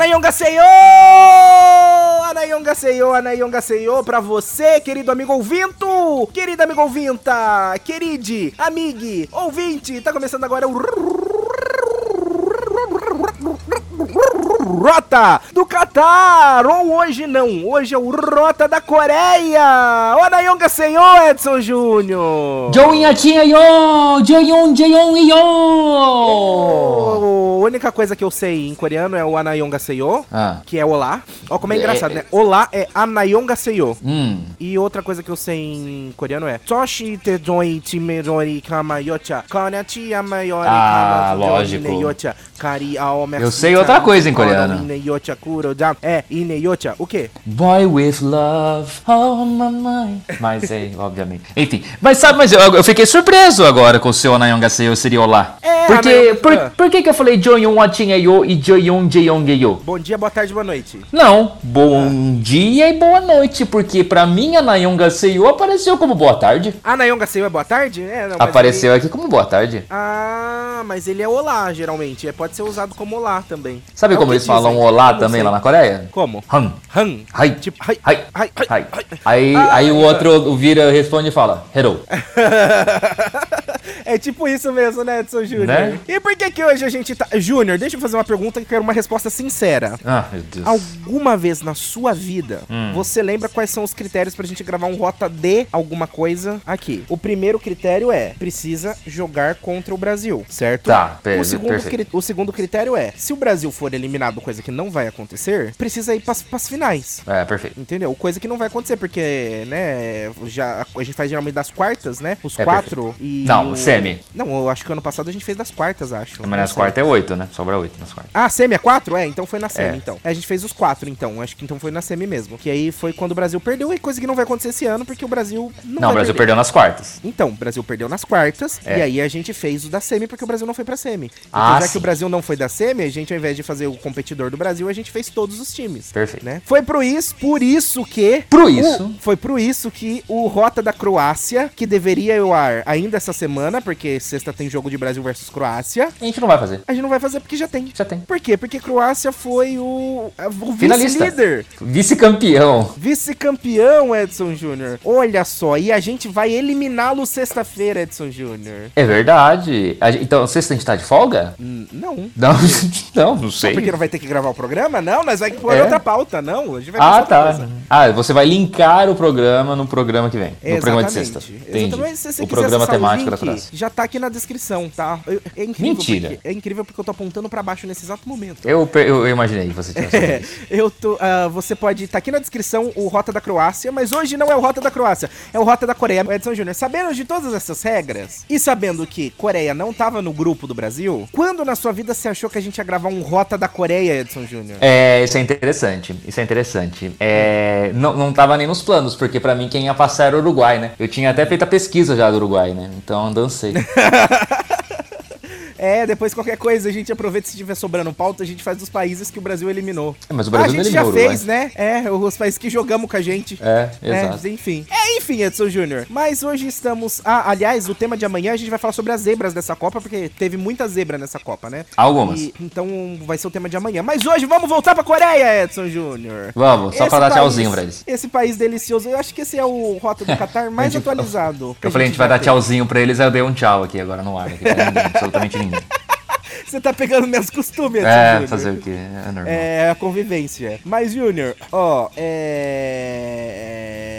Anayonga Seyo! Anayonga Seyo, Anayonga Seyo, pra você, querido amigo ouvinto, querida amigo ouvinta, queride, amigue, ouvinte, tá começando agora o Rota do Catar, ou hoje não, hoje é o Rota da Coreia. O Anayonga Senhor, Edson Júnior. Joinha tinha yo, Jeon, Jeon yo. A única coisa que eu sei em coreano é o Anayonga Seyo, Ah. que é olá. Ó como é É, engraçado, né? Olá é Anayonga Seyo. Hum. E outra coisa que eu sei em coreano é Soshi te doi chimerori kama yocha Konyachi amayori Ah, lógico. Eu sei outra coisa em coreano. É, ine yocha, o quê? Boy with love on my mind. Mas é, obviamente. Enfim, mas sabe, mas eu, eu fiquei surpreso agora com o seu Anayonga Seyo seria olá. É, Porque, Anayonga- por, ah. por que que eu falei Joyong Wachinha Yo e Joyong Jeong Yo? Bom dia, boa tarde, boa noite Não, bom dia e boa noite, porque pra mim Anayonga Seyo apareceu como boa tarde. Anayonga Seyo é boa tarde? É, não, Apareceu ele- aqui como boa tarde. Ah, mas ele é olá, geralmente É, Pode ser usado como olá também Sabe É como eles falam dizem, olá eu não também sei. lá na Coreia? Como? Han. Han Hai. Tipo, hai, Hai. hai, hai, Hai. hai. Aí, Ah, aí o outro vira, responde e fala, hello. é tipo isso mesmo, né, Edson Júnior? Né? E por que que hoje a gente tá... Júnior, deixa eu fazer uma pergunta que eu quero uma resposta sincera. Ah, meu Deus. Alguma vez na sua vida, Hum. você lembra quais são os critérios pra gente gravar um rota de alguma coisa aqui? O primeiro critério é, precisa jogar contra o Brasil, certo? Tá, o segundo, perfeito. cri- o segundo critério é, se o Brasil for eliminado, coisa que não vai acontecer, precisa ir pras, pras finais. É, perfeito. Entendeu? Coisa que não vai acontecer, porque, né, já, a gente faz geralmente das quartas, né? Os É, quatro e. Não, o- semi. Não, eu acho que ano passado a gente fez das quartas, acho. Mas nas quartas é oito, né? Sobra oito nas quartas. Ah, semi é quatro? É, então foi na semi, É. então. É, a gente fez os quatro, então. Acho que então foi na semi mesmo. Que aí foi quando o Brasil perdeu, e coisa que não vai acontecer esse ano, porque o Brasil não Não, o Brasil perder. perdeu nas quartas. Então, o Brasil perdeu nas quartas, É. e aí a gente fez o da semi, porque o Brasil não foi pra semi. Então, Ah, já sim. que o Brasil não foi da semi, a gente, ao invés de fazer o competidor do Brasil, a gente fez todos os times. Perfeito. Né? Foi pro isso, por isso que. Pro o- isso. foi por isso que o Rota da Croácia, que deveria ao ar ainda essa semana, porque sexta tem jogo de Brasil versus Croácia, A gente não vai fazer. a gente não vai fazer porque já tem. Já tem. Por quê? Porque Croácia foi o, o Finalista. vice-líder. Vice-campeão. Vice-campeão, Edson Júnior. Olha só, e a gente vai eliminá-lo sexta-feira, Edson Júnior. É verdade. A gente- então, sexta a gente tá de folga? Hum, Não. Não, não, não Só sei. porque não vai ter que gravar o programa? Não, nós vamos pôr É? outra pauta. Não, a gente vai Ah, tá. coisa. Ah, você vai linkar o programa no programa que vem. No programa de sexta. Entendi. Exatamente. Se O programa temático da Croácia. Já tá aqui na descrição, tá? É incrível Mentira. Porque, é incrível porque eu tô apontando pra baixo nesse exato momento. Eu, eu, eu imaginei que você tinha É, eu tô. ah, você pode. Tá aqui na descrição o Rota da Croácia, mas hoje não é o Rota da Croácia, é o Rota da Coreia. Edson Júnior, sabendo de todas essas regras e sabendo que Coreia não tava no grupo do Brasil, quando na sua vida você achou que a gente ia gravar um Rota da Coreia, Edson Júnior? É, isso é interessante. Isso é interessante. É, não, não tava nem nos planos, porque pra mim quem ia passar era o Uruguai, né? Eu tinha até feito a pesquisa já do Uruguai, né? Então see. É, depois qualquer coisa a gente aproveita se tiver sobrando pauta, a gente faz dos países que o Brasil eliminou. É, mas o Ah, Brasil a não gente já eliminou Uruguai. fez, né? É, os países que jogamos com a gente. É, É, exato. enfim. É, enfim, Edson Júnior. Mas hoje estamos. Ah, aliás, o tema de amanhã a gente vai falar sobre as zebras dessa Copa, porque teve muita zebra nessa Copa, né? Algumas. E- então vai ser o tema de amanhã. Mas hoje vamos voltar pra Coreia, Edson Júnior. Vamos, só Esse pra dar tchauzinho pra eles. Esse país delicioso. Eu acho que esse é o Rota do Catar mais A atualizado. Eu falei, a gente vai já dar tchauzinho pra eles, aí eu dei um tchau aqui agora no ar. Aqui, pra ninguém, absolutamente ninguém. Você tá pegando meus costumes, É, fazer o quê? É normal. É, a convivência. Mas, Júnior, ó, é...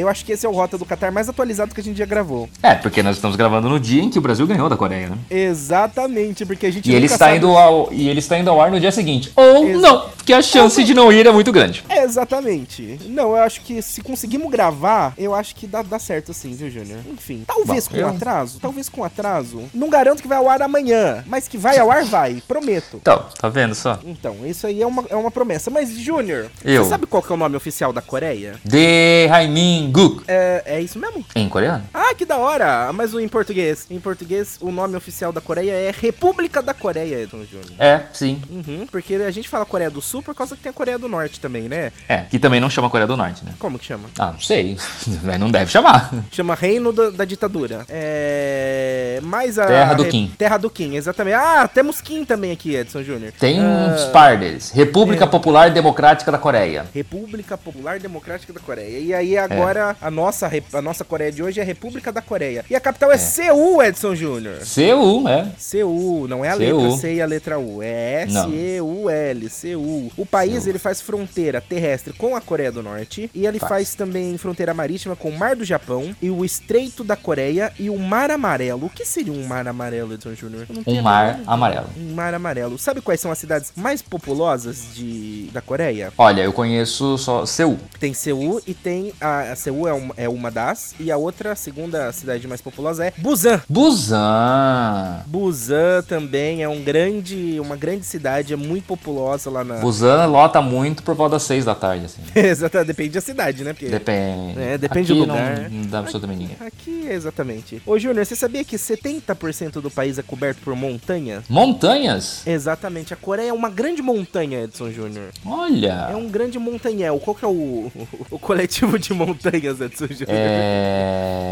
Eu acho que esse é o Rota do Catar mais atualizado que a gente já gravou. É, porque nós estamos gravando no dia em que o Brasil ganhou da Coreia, né? Exatamente, porque a gente E ele, está sabe- indo ao, e ele está indo ao ar no dia seguinte. Ou Ex- não. que a chance de não ir é muito grande. É, exatamente. Não, eu acho que se conseguirmos gravar, eu acho que dá, dá certo sim, viu, Júnior? Enfim, talvez Bom, com eu- atraso, talvez com atraso. Não garanto que vai ao ar amanhã, mas que vai ao ar, vai, prometo. Então, tá vendo só? Então, isso aí é uma, é uma promessa. Mas, Júnior, você sabe qual que é o nome oficial da Coreia? De Haimin Guk. É, é isso mesmo? Em coreano? Ah, que da hora! Mas o em português? Em português, o nome oficial da Coreia é República da Coreia, Edson Júnior. É, sim. Uhum, porque a gente fala Coreia do Sul por causa que tem a Coreia do Norte também, né? É, que também não chama Coreia do Norte, né? Como que chama? Ah, não sei. Mas não deve chamar. Chama Reino da, da Ditadura. É. Mais a. Terra do Kim. Terra do Kim, exatamente. Ah, temos Kim também aqui, Edson Júnior. Tem Ah, uns par deles. República Popular Democrática da Coreia. República Popular Democrática da Coreia. E aí agora a, nossa, a nossa Coreia de hoje é República da Coreia. E a capital é, Seul, Edson Júnior. Seul, é. Seul, não é a Seul. letra C e a letra U, é. S-E-U-L, Seul. O país Seul. ele faz fronteira terrestre com a Coreia do Norte e ele Faz. faz também fronteira marítima com o Mar do Japão e o Estreito da Coreia e o Mar Amarelo. O que seria um Mar Amarelo, Edson Júnior? Um a mar ideia. amarelo. Um mar amarelo. Sabe quais são as cidades mais populosas de, da Coreia? Olha, eu conheço só Seul. Tem Seul e tem. A, a Seul é uma, é uma das. E a outra, a segunda cidade mais populosa é Busan. Busan. Busan também é um grande, uma grande cidade, é muito populosa lá na. Busan lota muito por volta das 6 da tarde, assim. Exato, depende da cidade, né? Porque Depende. É, depende Aqui do não- lugar. Não, dá absolutamente ninguém. Aqui, exatamente. Ô, Júnior, você sabia que 70% do país é coberto por montanha? Montanhas? Exatamente, a Coreia é uma grande montanha, Edson Júnior. Olha. É um grande montanhel. Qual que é o, o coletivo de montanhas, タイガー通常。え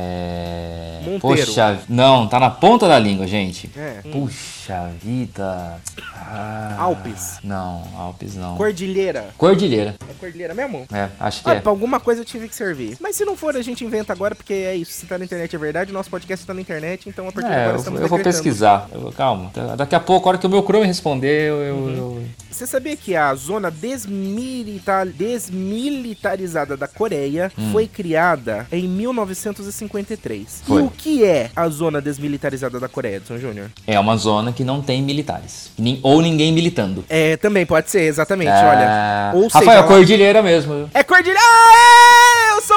ー Monteiro. Poxa, não, tá na ponta da língua, gente. É. Puxa vida. Ah, Alpes. Não, Alpes não. Cordilheira. Cordilheira. É cordilheira mesmo? É, acho que Ah, é. pra alguma coisa eu tive que servir. Mas se não for, a gente inventa agora, porque é isso. Se tá na internet é verdade, nosso podcast tá na internet, então a partir de É, agora eu, estamos eu vou pesquisar. Eu- calma. Daqui a pouco, a hora que o meu Chrome responder, eu. Uhum. eu- Você sabia que a zona desmilita- desmilitarizada da Coreia foi criada em 1953? Foi. E o que é a zona desmilitarizada da Coreia, Edson Júnior? É uma zona que não tem militares. Nin- ou ninguém militando. É, também pode ser, exatamente, É, olha. Ou Rafael, seja, ela- Cordilheira mesmo. É cordilheira. Ah, eu sou!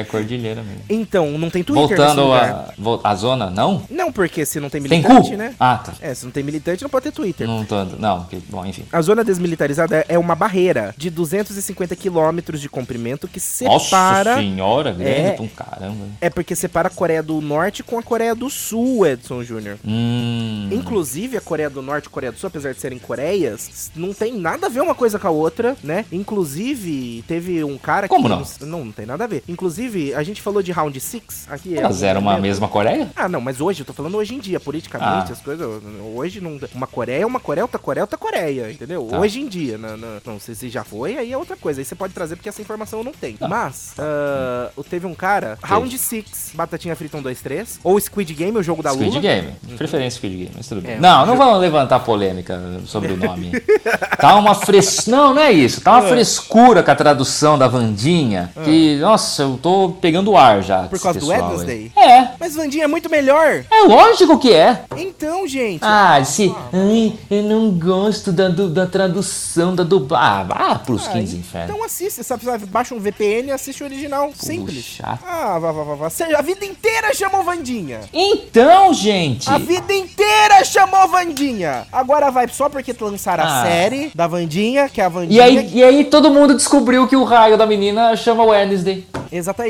É Cordilheira mesmo. Então, não tem Twitter Voltando a, a zona, não? Não, porque se não tem Tem militante, cu? né? Ah, tá. É, se não tem militante, não pode ter Twitter. Não tô. Não, porque- bom, enfim. A zona desmilitarizada é uma barreira de 250 quilômetros de comprimento que separa. Nossa senhora, grande É. pra um caramba. É porque separa a Coreia do Norte com a Coreia do Sul, Edson Júnior. Hum. Inclusive, a Coreia do Norte e a Coreia do Sul, apesar de serem Coreias, não tem nada a ver uma coisa com a outra, né? Inclusive, teve um cara Como que. não? Não, não tem nada a ver. Inclusive, a gente falou de Round 6 aqui. é Mas era uma mesma Coreia? Ah, não, mas hoje, eu tô falando hoje em dia, politicamente, Ah. as coisas. Hoje não. Uma Coreia é uma Coreia, outra Coreia é outra Coreia, entendeu? Tá. Hoje em dia, na, na- não sei se já foi, aí é outra coisa. Aí você pode trazer porque essa informação eu não tenho. Tá. Mas, ah, teve um cara, Round 6, Batatinha Frita 1, 2, 3, ou Squid Game, o jogo da Squid Lula. Game. Preferência Squid Game, mas tudo bem. É, não, não vamos levantar polêmica sobre o nome. tá uma fres... Não, não é isso. Tá uma É. frescura com a tradução da Vandinha. Que, nossa, eu tô pegando ar já. Por causa do pessoal aí. Wednesday? É. Mas Vandinha é muito melhor. É lógico que é. Então, gente. Ah, se. Ai, eu não gosto da, da tradução da dublagem. Ah, vá pros Ah, 15 infernos. Então assiste, sabe, sabe, baixa um VPN e assiste o original. Simples. chato. Ah, vá, vá, vá, vá. A vida inteira chamou Vandinha. Então, gente. A vida inteira chamou Vandinha. Agora vai só porque lançaram a Ah. série da Vandinha, que é a E Vandinha. aí, e aí todo mundo descobriu que o raio da menina chama Wednesday.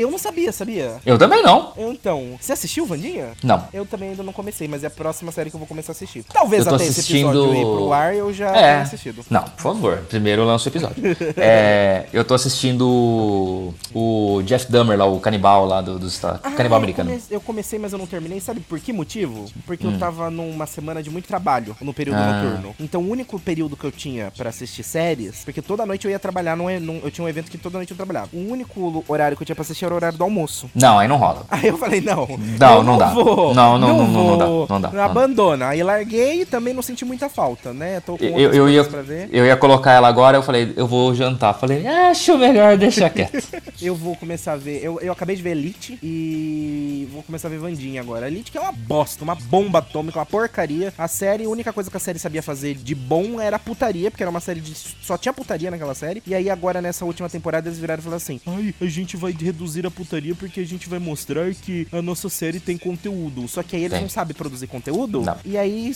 Eu não sabia, sabia? Eu também não. Então, você assistiu Vandinha? Não. Eu também ainda não comecei, mas é a próxima série que eu vou começar a assistir. Talvez Eu até esse episódio assistindo- ir pro ar eu já tenha É. assistido. Não, por favor. Primeiro eu lanço o episódio. É, eu tô assistindo o- Jeff Dahmer lá, o canibal lá do- dos Estados Ah, Canibal eu americano. come- Eu comecei, mas eu não terminei. Sabe por que motivo? Porque Hum. eu tava numa semana de muito trabalho no período Ah. noturno. Então o único período que eu tinha pra assistir séries, porque toda noite eu ia trabalhar, num, e- num- eu tinha um evento que toda noite eu trabalhava. O único horário que eu tinha pra assistir era o horário do almoço. Não, aí não rola. Aí eu falei, não. Não, não dá. Vou, Não, não, não, não, não dá, não dá. Abandona. Aí larguei e também não senti muita falta, né? Tô com Eu, eu, ia, eu ia colocar ela agora, eu falei, eu vou jantar. Falei, acho melhor deixar quieto. Eu vou começar a ver. Eu, eu acabei de ver Elite e vou começar a ver Vandinha agora. Elite que é uma bosta, uma bomba atômica, uma porcaria. A série, a única coisa que a série sabia fazer de bom era putaria, porque era uma série de. Só tinha putaria naquela série. E aí agora nessa última temporada eles viraram e falaram assim: Ai, a gente vai reduzir a putaria porque a gente vai mostrar que a nossa série tem conteúdo. Só que aí eles Tem. não sabem produzir conteúdo. Não. E aí,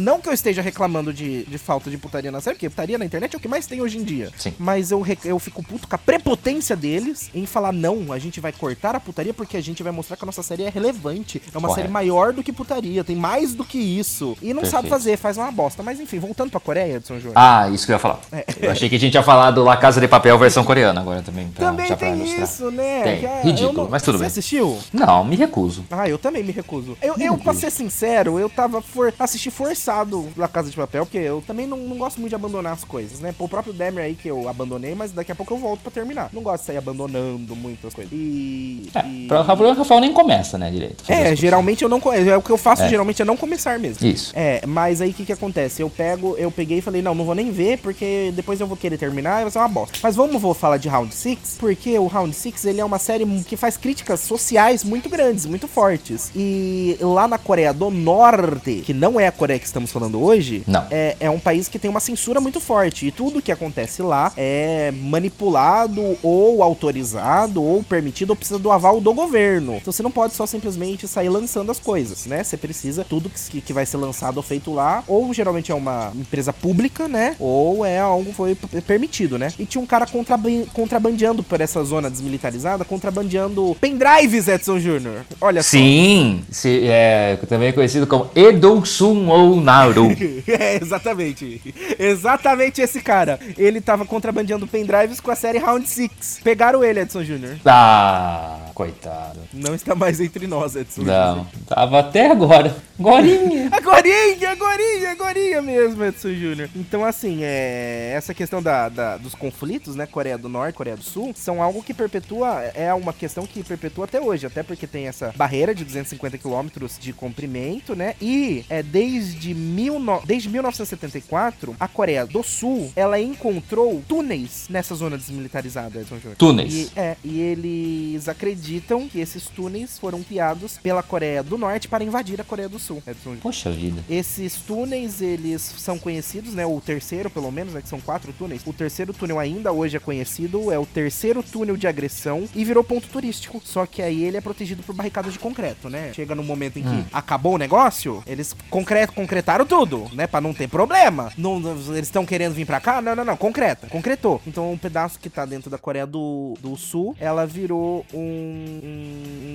não que eu esteja reclamando de, de falta de putaria na série, porque putaria na internet é o que mais tem hoje em dia. Sim. Mas eu, eu fico puto com a prepotência deles em falar, não, a gente vai cortar a putaria porque a gente vai mostrar que a nossa série é relevante. É uma Correto. série maior do que putaria, tem mais do que isso. E não sabe Perfeito. fazer, faz uma bosta. Mas enfim, voltando pra Coreia, Edson Júnior. Ah, isso que eu ia falar. Eu achei que a gente ia falar do La Casa de Papel versão coreana agora também. pra- Também pra tem isso, né? Tem. Que, ah, Ridículo, eu mas tudo Você bem. assistiu? Não, me recuso. Ah, eu também me recuso. Eu, eu pra ser sincero, eu tava for, assisti forçado La Casa de Papel, porque eu também não, não gosto muito de abandonar as coisas, né? Pô, o próprio Demer aí que eu abandonei, mas daqui a pouco eu volto pra terminar. Não gosto de sair abandonando muitas coisas. E. É, e- pra- o Rafael, Rafael nem começa, né, direito. É, geralmente eu não. co- É o que eu faço É. geralmente é não começar mesmo. Isso. É, mas aí o que que acontece? Eu pego, eu peguei e falei, não, não vou nem ver, porque depois eu vou querer terminar e vai ser uma bosta. Mas vamos vou falar de Round 6, porque o Round 6 ele é uma série que faz críticas sociais muito grandes, muito fortes. E lá na Coreia do Norte, que não é a Coreia que estamos falando hoje, é, é um país que tem uma censura muito forte. E tudo que acontece lá é manipulado ou autorizado ou permitido ou precisa do aval do governo. Então você não pode só simplesmente sair lançando as coisas, né? Você precisa, tudo que, que vai ser lançado ou feito lá, ou geralmente é uma empresa pública, né? Ou é algo que foi permitido, né? E tinha um cara contraban- contrabandeando por essa zona desmilitarizada, contrabandeando pendrives, Edson Júnior. Olha só. Sim, é, também é conhecido como Edolsun ou Naru. É, exatamente. Exatamente esse cara. Ele tava contrabandeando pendrives com a série Round 6. Pegaram ele, Edson Júnior. ah, coitado. Não está mais entre nós, Edson Não, tava até agora. Agorinha. Agorinha, agorinha, agorinha mesmo, Edson Júnior. Então, assim, é, essa questão da, da- dos conflitos, né, Coreia do Norte, Coreia do Sul, são algo que perpetua, é uma questão que perpetua até hoje, até porque tem essa barreira de 250 quilômetros de comprimento, né, e é desde, mil no- desde 1974, a Coreia do Sul, ela encontrou túneis nessa zona desmilitarizada, Edson Júnior. Túneis. E, é, e eles acreditam que esses túneis foram criados pela Coreia do Norte para invadir a Coreia do Sul, Edson Júnior. Poxa vida. Esses túneis, eles são conhecidos, né? O terceiro, pelo menos, né? Que são quatro túneis. O terceiro túnel ainda hoje é conhecido, é o terceiro túnel de agressão e virou ponto turístico. Só que aí ele é protegido por barricadas de concreto, né? Chega no momento em que Hum. acabou o negócio, eles concreto, concretaram tudo, né? Pra não ter problema. Não, eles estão querendo vir pra cá? Não, não, não. Concreta. Concretou. Então, um pedaço que tá dentro da Coreia do, do Sul, ela virou um,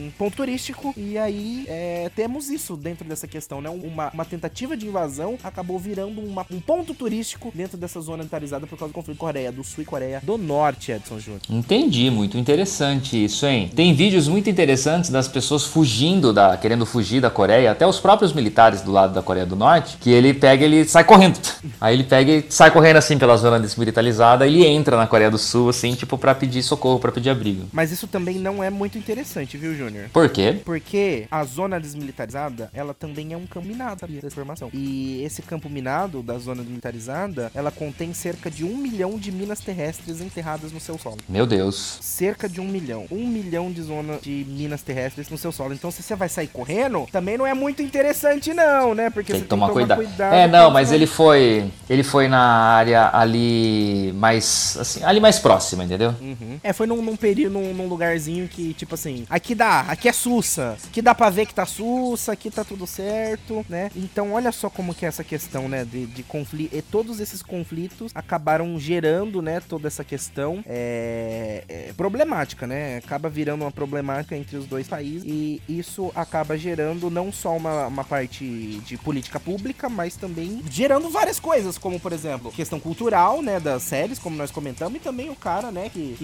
um ponto turístico. E aí, é, temos isso dentro dessa questão, né? Uma, uma tentativa de invasão acabou virando uma- um ponto turístico dentro dessa zona militarizada por causa do conflito Coreia do Sul e Coreia do Norte, Edson Júnior. Entendi, muito interessante isso, hein? Tem vídeos muito interessantes das pessoas fugindo da, querendo fugir da Coreia, até os próprios militares do lado da Coreia do Norte, que ele pega, ele sai correndo. Aí ele pega e sai correndo assim pela zona desmilitarizada, ele entra na Coreia do Sul assim, tipo pra pedir socorro, pra pedir abrigo. Mas isso também não é muito interessante, viu, Júnior? Por quê? Porque a zona desmilitarizada, ela também é um campo minado, sabia dessa informação? E esse campo minado da zona desmilitarizada, ela contém cerca de um milhão de minas terrestres enterradas no seu solo. Meu Deus. Cerca de um milhão. Um milhão de zona de minas terrestres no seu solo. Então, se você vai sair correndo, também não é muito interessante, não, né? Porque Tem você que tomar cuidado. cuidado É, não, mas ele foi, ele foi na área ali mais, assim, ali mais próxima, entendeu? Uhum. É, foi num, num período, num, num lugarzinho que, tipo assim, aqui dá, aqui é Sussa, aqui dá pra ver que tá Sussa, aqui tá tudo certo, né? Então, olha só como que é essa questão, né, de, de conflito, e todos esses conflitos acabaram gerando, né, toda essa questão é, é, problemática, né? Acaba virando uma problemática entre os dois países e isso acaba gerando não só uma, uma parte de política pública, mas também gerando várias coisas, como, por exemplo, questão cultural, né, das séries, como nós comentamos, e também o cara, né, que,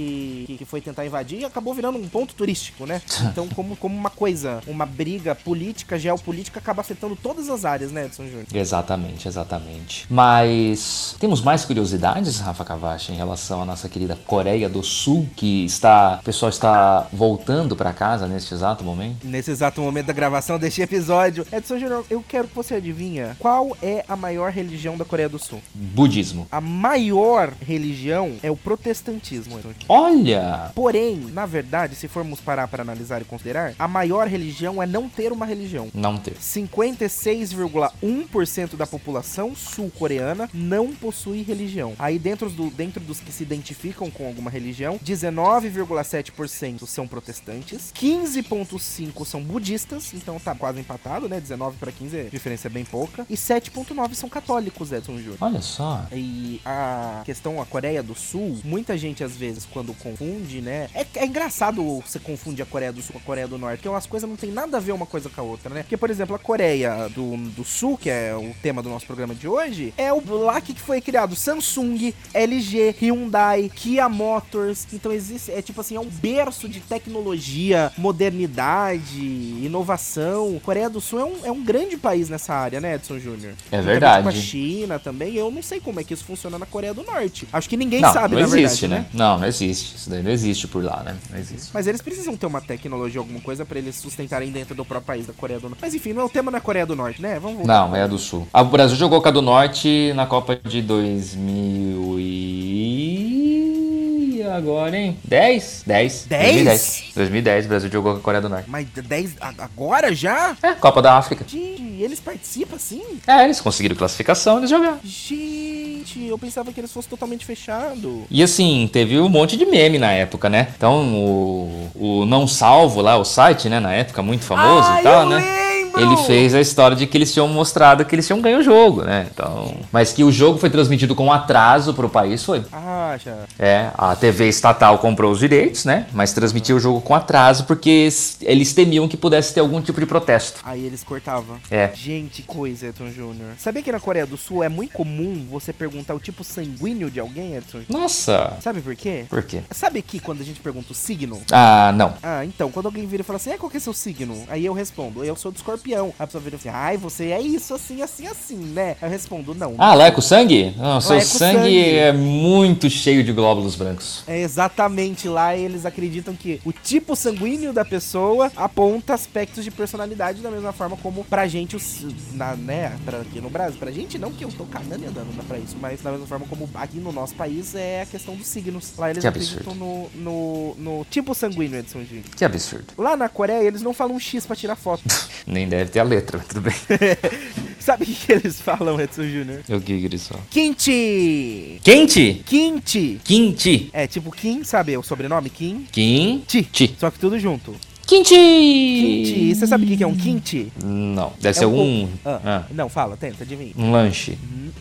que, que foi tentar invadir e acabou virando um ponto turístico, né? Então, como, como uma coisa, uma briga política, geopolítica acaba afetando todas as áreas, né, Edson Júnior? Exatamente, exatamente. Mas temos mais curiosidades, Rafa Cavacha, em relação à nossa querida Coreia do Sul, que está, pessoal está voltando para casa neste exato momento? Nesse exato momento da gravação deste episódio. Edson Júnior, eu quero que você adivinha qual é a maior religião da Coreia do Sul. Budismo. A maior religião é o protestantismo. Olha! Porém, na verdade, se formos parar para analisar e considerar, a maior religião é não ter uma religião. Não ter. 56,1% da população sul-coreana não possui religião. Aí dentro, do, dentro dos que se identificam com alguma religião, 19,7% são protestantes, 15,5% são budistas, então tá quase empatado, né? 19 para 15, a diferença é bem pouca, e 7,9% são católicos, Edson Júnior. Olha só. E a questão, a Coreia do Sul, muita gente às vezes quando confunde, né? É, é engraçado você confunde a Coreia do Sul com a Coreia do Norte, porque as coisas não tem nada a ver uma coisa com a outra, né? Porque, por exemplo, a Coreia do, do Sul, que é o tema do nosso programa de hoje, é o lá que foi criado Samsung, LG, Hyundai, Kia Motors. Então existe, é tipo assim, é um berço de tecnologia, modernidade, inovação. Coreia do Sul é um, é um grande país nessa área, né, Edson Júnior? É verdade. Com a China também. Eu não sei como é que isso funciona na Coreia do Norte. Acho que ninguém não, sabe, não na existe, verdade, né? Não, não existe. Isso daí não existe por lá, né? Não existe. Mas eles precisam ter uma tecnologia, alguma coisa pra eles sustentarem dentro do próprio país da Coreia do Norte. Mas enfim, não é o tema na Coreia do Norte, né? Vamos voltar. Não, é a do Sul. Ah, O Brasil jogou com a do Norte na Copa de 2000 e... agora, hein? 10? 10. 10? 2010. 2010, o Brasil jogou com a Coreia do Norte. Mas 10 a- agora já? É, Copa da África. Gente, eles participam assim? É, eles conseguiram classificação, eles jogaram. Gente, eu pensava que eles fossem totalmente fechados. E assim, teve um monte de meme na época, né? Então, o, o Não Salvo lá, o site, né, na época, muito famoso Ah, e tal, eu né? lembro! Ele fez a história de que eles tinham mostrado que eles tinham ganho o jogo, né? Então, mas que o jogo foi transmitido com atraso pro país, foi. Ah, já. É, a TV estatal comprou os direitos, né? Mas transmitiu o jogo com atraso porque eles temiam que pudesse ter algum tipo de protesto. Aí eles cortavam. É. Gente, coisa, Edson Júnior. Sabia que na Coreia do Sul é muito comum você perguntar o tipo sanguíneo de alguém, Edson? Nossa! Sabe por quê? Por quê? Sabe que quando a gente pergunta o signo, Ah, não. Ah, então, quando alguém vira e fala assim, é, qual que é seu signo? Aí eu respondo, eu sou do escorpião. A pessoa vira assim, ai, você é isso, assim, assim, assim, né? Aí eu respondo, não. Ah, lá é com sangue? Não, seu é sangue, sangue. é muito cheio de glóbulos brancos. É exatamente lá eles acreditam que o tipo sanguíneo da pessoa aponta aspectos de personalidade da mesma forma como pra gente, os, na, né, pra, aqui no Brasil, pra gente não, que eu tô cagando e andando pra isso, mas da mesma forma como aqui no nosso país é a questão dos signos. Lá eles Que acreditam no, no, no tipo sanguíneo, Edson Júnior. Que absurdo. Lá na Coreia eles não falam X pra tirar foto. Nem deve ter a letra, mas tudo bem. Sabe o que, que eles falam, Edson Júnior? o que que eles falam? Kimchi! Quente? Kimchi! Quinte. É tipo Kim, sabe? O sobrenome Kim. Quinte. Ti. Só que tudo junto. Quinte. Kimchi. E você sabe o que é um kimchi? Não, deve É ser um um... Ah, ah, Não, fala, tenta, adivinha. um lanche.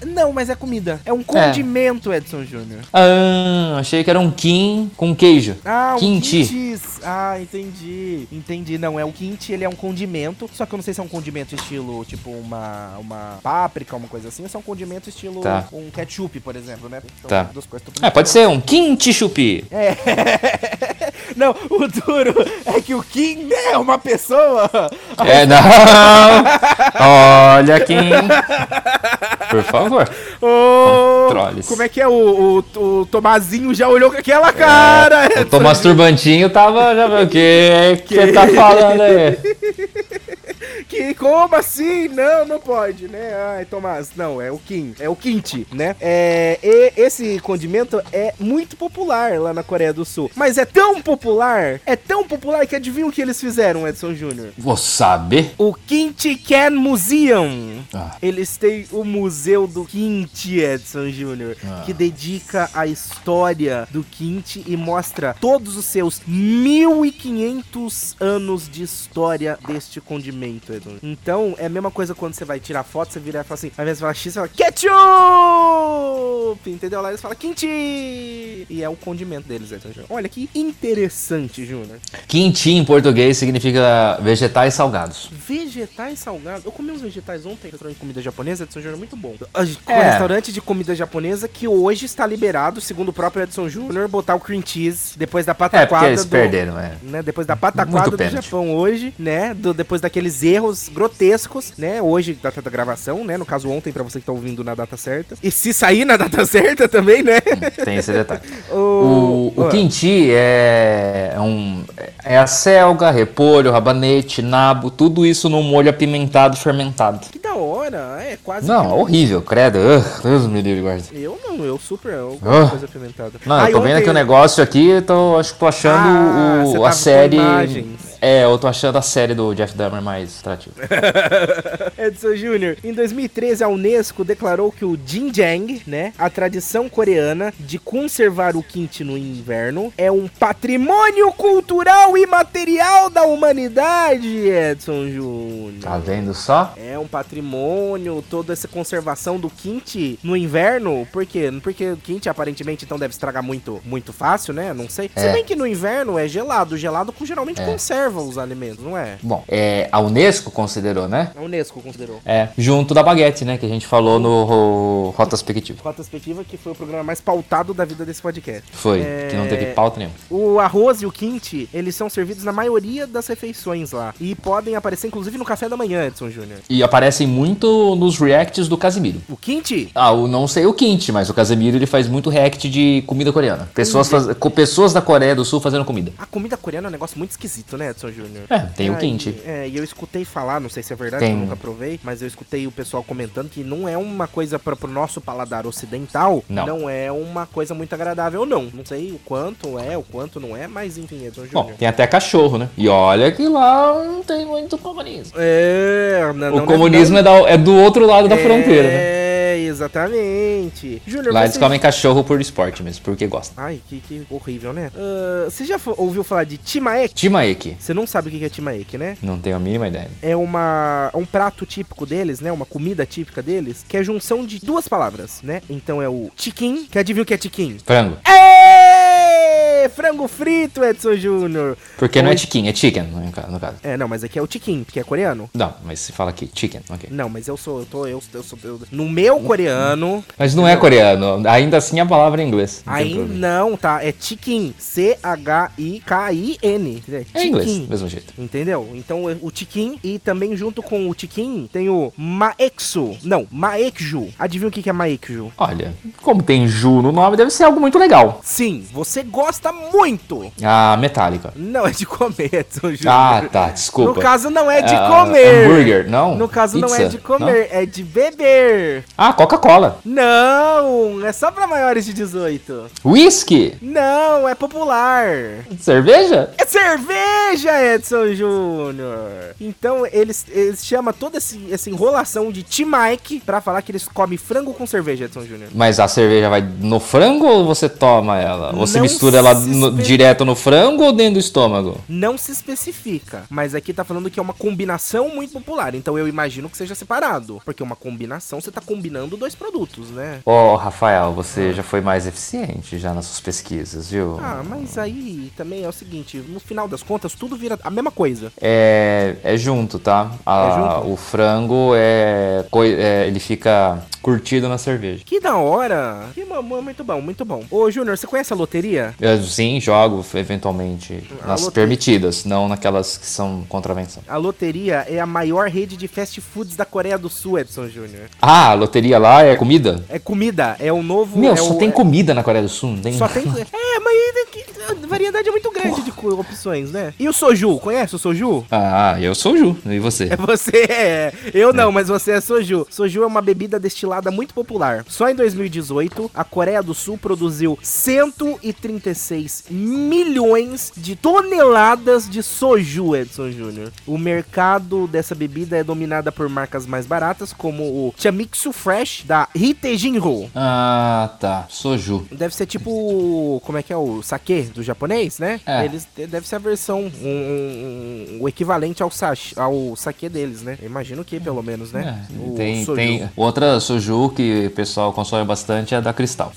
Não, mas é comida. É um condimento, Edson Júnior. Ah, achei que era um quim com queijo. Ah, um kimchi. Ah, entendi. Entendi. Não, é o kimchi, ele é um condimento. Só que eu não sei se é um condimento estilo, tipo, uma, uma páprica, uma coisa assim. Ou se é um condimento estilo Tá. um ketchup, por exemplo, né? Então, Tá. duas coisas É, pode ser um quinte chupi. É. Não, o duro é que o Kim é uma pessoa. É, não. Olha, Kim. Por favor. Ô, Trolles. como é que é? O, o, o Tomazinho já olhou com aquela cara. O Tomás Turbantinho tava. Já, o que que você tá falando aí? Que, como assim? Não, não pode, né? Ai, Tomás, não, é o Kim, é o Kimchi, né? É, e esse condimento é muito popular lá na Coreia do Sul. Mas é tão popular, é tão popular que adivinha o que eles fizeram, Edson Júnior? Vou saber. O Kimchi Can Museum. Ah. Eles têm o Museu do Kimchi, Edson Júnior, Ah. que dedica a história do Kimchi e mostra todos os seus 1500 anos de história deste condimento, Edson. Então, é a mesma coisa quando você vai tirar foto, você vira e fala assim, ao invés de falar X, você fala ketchup! Entendeu? Lá eles falam kimchi! E é o condimento deles, Edson Júnior. Olha que interessante, Júnior. Quinti em português significa vegetais salgados. Vegetais salgados. Eu comi uns vegetais ontem no restaurante de comida japonesa, Edson Júnior, muito bom. É. restaurante de comida japonesa que hoje está liberado, segundo o próprio Edson Júnior, botar o cream cheese depois da É, porque pataquada eles do... perderam, é. Né, depois da pataquada do. Japão hoje, né? do- depois daqueles erros erros grotescos, né? Hoje, data da gravação, né? No caso, ontem, pra você que tá ouvindo na data certa. E se sair na data certa também, né? Tem esse detalhe. O- O, o Ah. quinti é, é um é a selga, repolho, rabanete, nabo, tudo isso num molho apimentado fermentado. Que da hora, é quase. Não, que- horrível, credo. Ugh, Deus me livre, guarda. Eu não, eu super. Eu gosto de coisa apimentada. Não, eu tô vendo aqui o negócio aqui, eu tô, acho que tô achando Ah, o- a série. imagens. É, eu tô achando a série do Jeff Dahmer mais atrativa. Edson Júnior, em 2013 a Unesco declarou que o Jinjang, né, a tradição coreana de conservar o kimchi no inverno, é um patrimônio cultural e material da humanidade, Edson Júnior. Tá vendo só? É um patrimônio, toda essa conservação do kimchi no inverno. Por quê? Porque o kimchi aparentemente então deve estragar muito, muito fácil, né? Não sei. Se É. bem que no inverno é gelado, gelado geralmente É. conserva os alimentos, não é? Bom, é, a Unesco considerou, né? A Unesco considerou. É, junto da baguete, né? Que a gente falou no Ro- Rota Perspectiva. Retrospectiva, que foi o programa mais pautado da vida desse podcast. Foi, É. que não teve pauta nenhuma. O arroz e o kimchi, eles são servidos na maioria das refeições lá. E podem aparecer, inclusive, no café da manhã, Edson Júnior. E aparecem muito nos reacts do Casimiro. O kimchi? Ah, eu não sei o Quinte, mas o Casemiro ele faz muito react de comida coreana. Pessoas, faz... pessoas da Coreia do Sul fazendo comida. A comida coreana é um negócio muito esquisito, né, Edson Júnior? É, tem o Aí, Quinte. É, e eu escutei falar, não sei se é verdade, Tem. eu nunca provei, mas eu escutei o pessoal comentando que não é uma coisa para pro nosso paladar ocidental, Não. é uma coisa muito agradável, não. Não sei o quanto é, o quanto não é, mas enfim, Edson Bom, Júnior. tem até cachorro, né? E olha que lá não tem muito comunismo. É, não, o não- comunismo não- é, da- é do outro lado da é, fronteira, né? Exatamente. Júnior, Lá eles comem cachorro por esporte mesmo, porque gostam. Ai, que, que horrível, né? Ah, você já ouviu falar de timaek? Timaeki. Você não sabe o que é timaek, né? Não tenho a mínima ideia. É uma um prato típico deles, né? Uma comida típica deles, que é a junção de duas palavras, né? Então é o tiquim, que adivinha o que é tiquim? Frango. Frango frito, Edson Júnior. Porque não é chicken, é chicken, no ca- no caso. É, não, mas aqui é o tiquim, porque é coreano. Não, mas se fala aqui, chicken, ok. Não, mas eu sou, eu tô, eu, eu sou, eu- no meu coreano, Mas não é coreano, ainda assim a palavra é inglês. Não aí não, tá? É tiquim, C-H-I-K-I-N. É inglês, do mesmo jeito. Entendeu? Então o tiquim e também junto com o tiquim tem o maeksu. Não, maekju. Adivinha o que é maekju? Olha, como tem Ju no nome, deve ser algo muito legal. Sim, você gosta muito. A metálica. Não é de comer, Júnior. Ah, tá, desculpa. No caso não é de Ah, comer. hambúrguer, não? No caso não é Pizza, de comer, é de beber. Ah, Coca-Cola. Não, é só pra maiores de 18. Whisky. Não, é popular. Cerveja? É cerveja, Edson Júnior. Então eles, eles chamam toda essa enrolação de T-Mike pra falar que eles comem frango com cerveja, Edson Júnior. Mas a cerveja vai no frango ou você toma ela? Ou você Não mistura ela no- espe- direto no frango ou dentro do estômago? Não se especifica, mas aqui tá falando que é uma combinação muito popular. Então eu imagino que seja separado, porque uma combinação você tá combinando dois produtos, né? Ô, Rafael, você já foi mais eficiente já nas suas pesquisas, viu? Ah, mas aí também é o seguinte, no final das contas tudo vira a mesma coisa. É, é junto, tá? A- É junto? O frango é, é, Ele fica curtido na cerveja. Que da hora! Que muito bom, muito bom. Ô, Júnior, você conhece a loteria? Eu, sim, jogo eventualmente nas loteria- permitidas, não naquelas que são contravenção. A loteria é a maior rede de fast foods da Coreia do Sul, Edson Júnior. Ah, a loteria lá é comida? É comida, é o novo. Meu, é só o- tem é- comida na Coreia do Sul, não tem? Só tem. É, mas a variedade é muito grande de co- opções, né? E o soju, conhece o soju? Ah, eu sou o Ju, e você? É você, é. Eu não, mas você é soju. Soju é uma bebida destilada muito popular. Só em 2018, a Coreia do Sul produziu 136 milhões de toneladas de soju, Edson Júnior. O mercado dessa bebida é dominada por marcas mais baratas, como o Chamixu Fresh, da Hitejinro. Ah, tá. Soju. Deve ser tipo. Como é que é o sake do japonês, né? É. Eles deve ser a versão, um, um- o equivalente ao, sash, ao sake deles, né? Eu imagino que, pelo menos, né? É, O tem, soju. tem outra soju que o pessoal consome bastante é a da Cristal.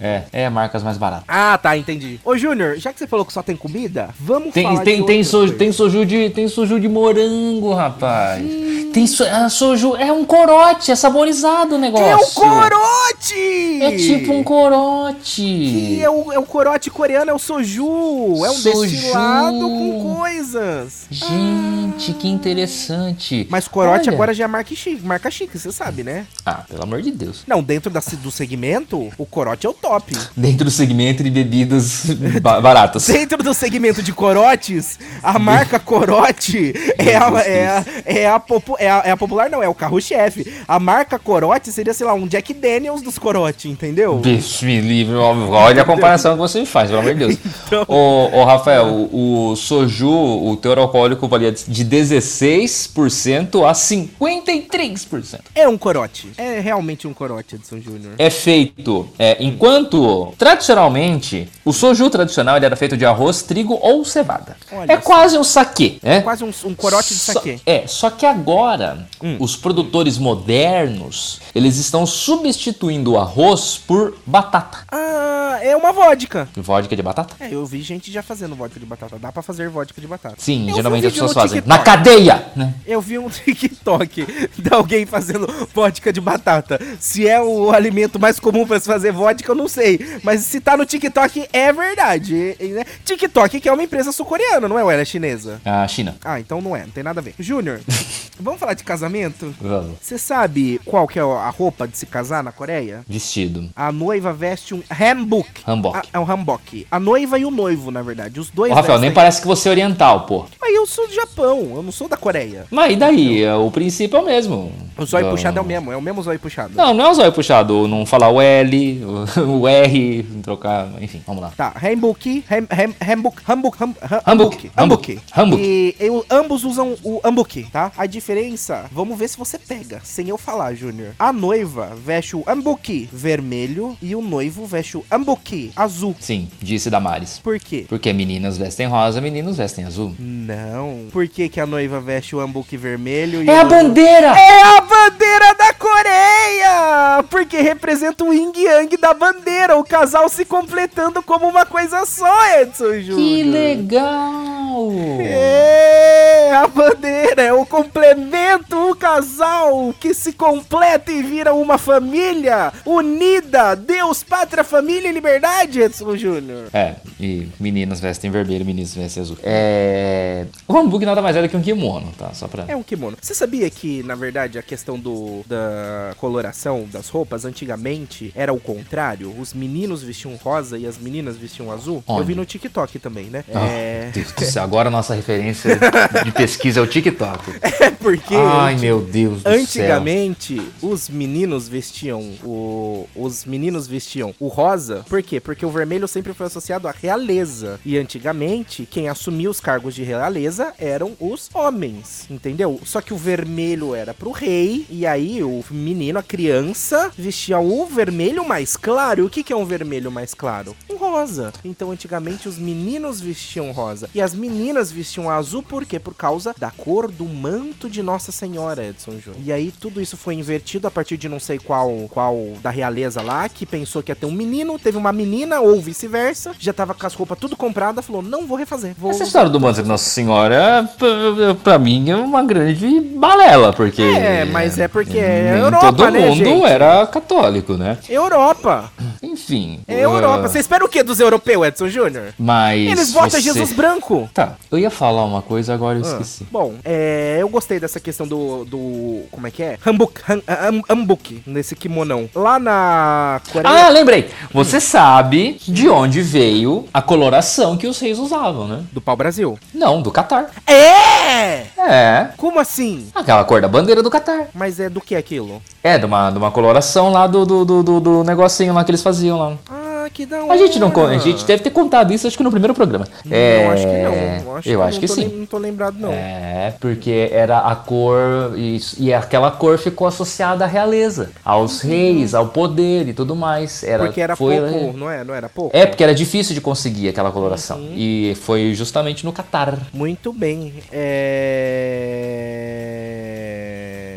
É, é marcas mais baratas. Ah, tá, entendi. Ô, Júnior, já que você falou que só tem comida, vamos Tem, falar tem, de tem, soju, tem, soju de, tem soju de morango, rapaz. Tem so, a soju, é um corote, é saborizado o negócio. É um corote! É tipo um corote. E é o, é o corote coreano, é o soju. É um Soju. destilado com coisas. Gente, que interessante. Mas corote Olha. agora já é marca chique, marca chique, você sabe, né? Ah, pelo amor de Deus. Não, dentro da, do segmento, o corote é o top. Dentro do segmento de bebidas ba- baratas. Dentro do segmento de corotes, a marca corote é a, é a, é a, popu- é a- é a popular, não, é o carro-chefe. A marca corote seria, sei lá, um Jack Daniels dos corote, entendeu? Deus me livre, olha a comparação que você faz, pelo amor de Deus. Então- Ô, ô, Rafael, o, o soju, o teor alcoólico valia de 16% a 53%. É um corote. É realmente um corote, Edson Júnior. É feito, é, enquanto tradicionalmente o soju tradicional ele era feito de arroz, trigo ou cevada. Olha é só. quase um saquê, né? Quase um, um corote de Só- saquê. É, só que agora Hum. os produtores modernos eles estão substituindo o arroz por batata. Ah, é uma vodka. Vodka de batata? É, eu vi gente já fazendo vodka de batata. Dá pra fazer vodka de batata. Sim, Eu geralmente um as pessoas fazem. Na cadeia! Né? Eu vi um TikTok de alguém fazendo vodka de batata. Se é o alimento mais comum pra se fazer vodka, eu não sei. Mas se tá no TikTok, é verdade. Né? TikTok, que é uma empresa sul-coreana, não é? Ou ela é chinesa? A China. Ah, então não é, não tem nada a ver. Júnior, vamos falar de casamento? Vamos. Você sabe qual que é a roupa de se casar na Coreia? Vestido. A noiva veste um hanbok. Hanbok. Ah, é um hanbok. A noiva e o noivo, na verdade. Os dois Ô, Rafael, nem vestem. parece que você é oriental, pô. Mas eu sou do Japão, eu não sou da Coreia. Mas e daí? É, O princípio é o mesmo. O zóio Não. puxado é o mesmo, é o mesmo zóio puxado. Não, não é o zóio puxado, não falar o L, o, o R, trocar, enfim, vamos lá. Tá, Hambuk, ham, ham- Hambuki, Hambuki. Hambuki. E eu- ambos usam o Hambuki, tá? A diferença, vamos ver se você pega, sem eu falar, Júnior. A noiva veste o Hambuki vermelho e o noivo veste o Hambuki azul. Sim, disse Damares. Por quê? Porque meninas vestem rosa, meninos vestem azul. Não. Por que, que a noiva veste o Hambuki vermelho e É o a bandeira! É a bandeira da Coreia! Porque representa o yin yang da bandeira, o casal se completando como uma coisa só, Edson Júnior. Que legal! É, a bandeira é o complemento, o casal que se completa e vira uma família unida. Deus, pátria, família e liberdade, Edson Júnior. É, e meninas vestem vermelho, meninos vestem azul. É. O hanbok nada mais é do que um kimono, tá? Só pra. É um kimono. Você sabia que, na verdade, a questão do, da coloração das roupas antigamente era o contrário? Os meninos vestiam rosa e as meninas vestiam azul? Eu Onde? vi no TikTok também, né? Ah, É... Deus do céu, agora a nossa referência de pesquisa é o TikTok. é porque... Ai, meu Deus do céu. Antigamente, os meninos vestiam o. Os meninos vestiam o rosa. Por quê? Porque o vermelho sempre foi associado à realeza. E antigamente, quem assumia os cargos de realeza eram os homens. Entendeu? Só que o vermelho era pro rei. E aí o menino, a criança, vestia o vermelho mais claro. O que, que é um vermelho mais claro? Um rosa. Então, antigamente, os meninos vestiam rosa. E as meninas vestiam azul, por quê? Por causa da cor do manto de Nossa Senhora, Edson Júnior. E aí, tudo isso foi invertido a partir de não sei qual, qual da realeza lá, que pensou que ia ter um menino, teve uma menina, ou vice-versa, já tava com as roupas tudo comprada, falou, não vou refazer. Vou... Essa história do manto de Nossa Senhora, pra, pra mim, é uma grande balela, porque. É, mas é porque é Europa, todo né, mundo gente? era católico, né? Europa. Enfim. É Europa. ah, Você espera o quê dos europeus, Edson Júnior? Mas. Eles votam você- Jesus branco. Tá, eu ia falar uma coisa, agora eu Ah, esqueci. Bom, é, eu gostei dessa questão do, do. Como é que é? Hambuk. ham- ham- Hambuk, nesse kimonão. Lá na Coreia. Ah, lembrei. Você sabe de onde veio a coloração que os reis usavam, né? Do pau-brasil. Não, do Catar. É! É. Como assim? Aquela cor da bandeira do Catar. Mas é do que aquilo? É, de uma, de uma coloração lá do, do, do, do- negocinho lá que eles faziam lá. Ah, que da hora. A gente não a gente deve ter contado isso acho que no primeiro programa. Não, É, acho que não. eu acho não que tô sim. lem- não tô lembrado, não. É, porque era a cor e, e aquela cor ficou associada à realeza, aos reis, ao poder e tudo mais. Era, Porque era foi, pouco, não é? Não era pouco? É, porque era difícil de conseguir aquela coloração. Uhum. E foi justamente no Catar. Muito bem. É...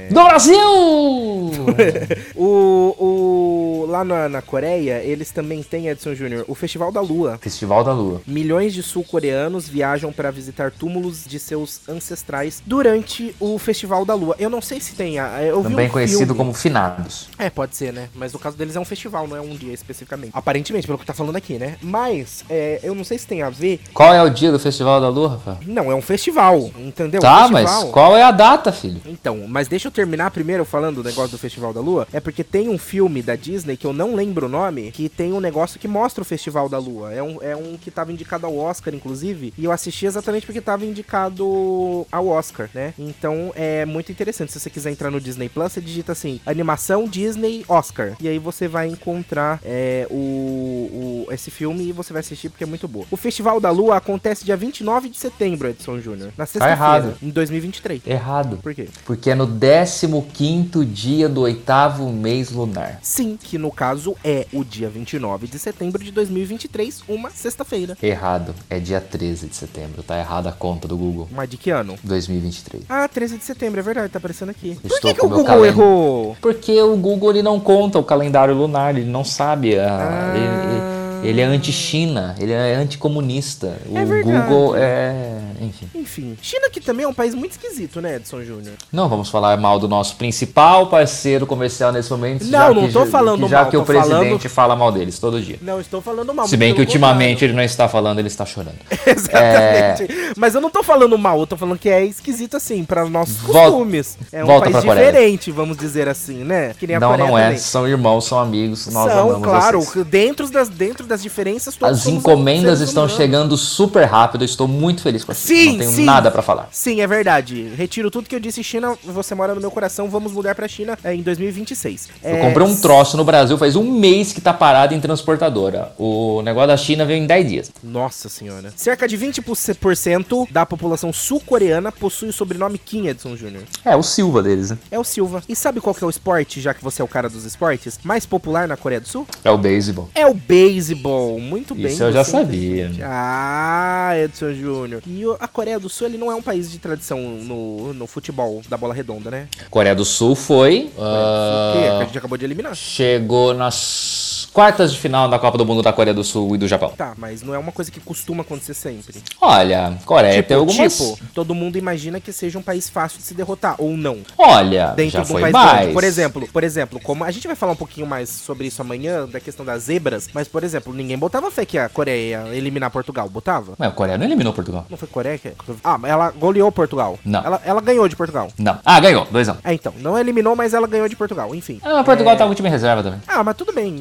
Do Brasil! o, o lá na, na Coreia, eles também têm, Edson Júnior, o Festival da Lua. Festival da Lua. Milhões de sul-coreanos viajam para visitar túmulos de seus ancestrais durante o Festival da Lua. Eu não sei se tem. a- Eu vi Também um conhecido filme. como Finados. É, pode ser, né? Mas no caso deles é um festival, não é um dia especificamente. Aparentemente, pelo que tá falando aqui, né? Mas, é, eu não sei se tem a ver. Qual é o dia do Festival da Lua, Rafael? Não, é um festival, entendeu? Tá, Um festival. mas qual é a data, filho? Então, mas deixa eu terminar primeiro falando do negócio do Festival da Lua. É porque tem um filme da Disney, que eu não lembro o nome, que tem um negócio que mostra o Festival da Lua. É um, é um que tava indicado ao Oscar, inclusive. E eu assisti exatamente porque tava indicado ao Oscar, né? Então é muito interessante. Se você quiser entrar no Disney Plus, você digita assim: animação Disney Oscar. E aí você vai encontrar é, o, o- esse filme e você vai assistir porque é muito boa. O Festival da Lua acontece dia 29 de setembro, Edson Júnior. Na sexta-feira, errado. em 2023. Errado. Por quê? Porque é no 15 dia do oitavo mês lunar. Sim, que no caso é o dia 29 de setembro de 2023, uma sexta-feira. Errado. É dia 13 de setembro. Tá errada a conta do Google. Mas de que ano? 2023. Ah, 13 de setembro, é verdade, tá aparecendo aqui. Por Estou que, que o Google calen- errou? Porque o Google ele não conta o calendário lunar, ele não sabe. a- Ah. ele, ele- ele é anti-China, ele é anticomunista. O É verdade. Google é. Enfim. Enfim, China que também é um país muito esquisito, né, Edson Júnior? Não vamos falar mal do nosso principal parceiro comercial nesse momento. Não, já não já- falando que já mal, que o presidente fala mal deles todo dia. Não, estou falando mal. Se bem que ultimamente ele não está falando, ele está chorando. Exatamente. Mas eu não tô falando mal, eu tô falando que é esquisito assim, para os nossos Volta- costumes. É um volta país diferente, vamos dizer assim, né? Que nem a não, Coreia não é. também. São irmãos, são amigos. Nós São, amamos claro, vocês. dentro das, dentro das diferenças todos As encomendas estão chegando super rápido. eu Estou muito feliz com isso. Sim, Não tenho sim. nada pra falar. Sim, é verdade. Retiro tudo que eu disse, China, você mora no meu coração, vamos mudar pra China é, em 2026. Eu É, comprei um troço no Brasil faz um mês que tá parado em transportadora. O negócio da China veio em 10 dias. Nossa senhora. Cerca de 20% da população sul-coreana possui o sobrenome Kim, Edson Jr. É, o Silva deles, né? É o Silva. E sabe qual que é o esporte, já que você é o cara dos esportes, mais popular na Coreia do Sul? É o beisebol. É o beisebol. Muito bem. Isso eu já você sabia. entende. Ah, Edson Júnior. E o- a Coreia do Sul, ele não é um país de tradição no, no futebol da bola redonda, né? Coreia do Sul foi. Quê? Que a gente acabou de eliminar. chegou nas quartas de final da Copa do Mundo da Coreia do Sul e do Japão. Tá, mas não é uma coisa que costuma acontecer sempre. Olha, Coreia tem algumas. tipo, todo mundo imagina que seja um país fácil de se derrotar, ou não. Olha, Dentro já de um foi país mais. grande. Por exemplo, por exemplo, como a gente vai falar um pouquinho mais sobre isso amanhã, da questão das zebras, mas, por exemplo, ninguém botava fé que a Coreia ia eliminar Portugal. Botava? Mas a Coreia não eliminou Portugal. Não foi Coreia que. Ah, mas ela goleou Portugal. Não. Ela, ela ganhou de Portugal. Não. Ah, ganhou. Dois anos. É, então. Não eliminou, mas ela ganhou de Portugal. Enfim. Ah, mas Portugal É. tava com o time em reserva também. Ah, mas tudo bem.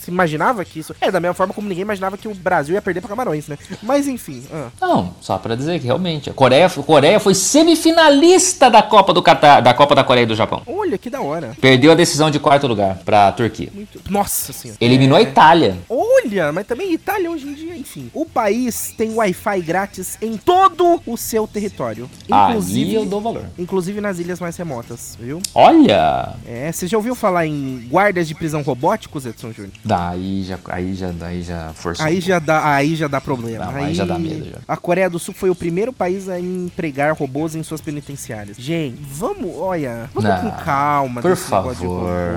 Se imaginava que isso. É, da mesma forma como ninguém imaginava que o Brasil ia perder pra Camarões, né? Mas enfim. ah. Não, só pra dizer que realmente a Coreia, a Coreia foi semifinalista da Copa do Catar, da Copa da Coreia e do Japão. Olha que da hora. Perdeu a decisão de quarto lugar pra Turquia. Muito. Nossa senhora. Eliminou a Itália. Olha, mas também Itália hoje em dia, enfim. O país tem Wi-Fi grátis em todo o seu território. Aí Inclusive, eu dou valor. inclusive nas ilhas mais remotas, viu? Olha! É, você já ouviu falar em guardas de prisão robóticos, Edson Júnior? Daí já, aí já, daí já forçou. Aí já dá, aí já dá problema. Não, aí já dá medo, já. A Coreia do Sul foi o primeiro país a empregar robôs em suas penitenciárias. Gente, vamos, olha, vamos Não, com calma por favor,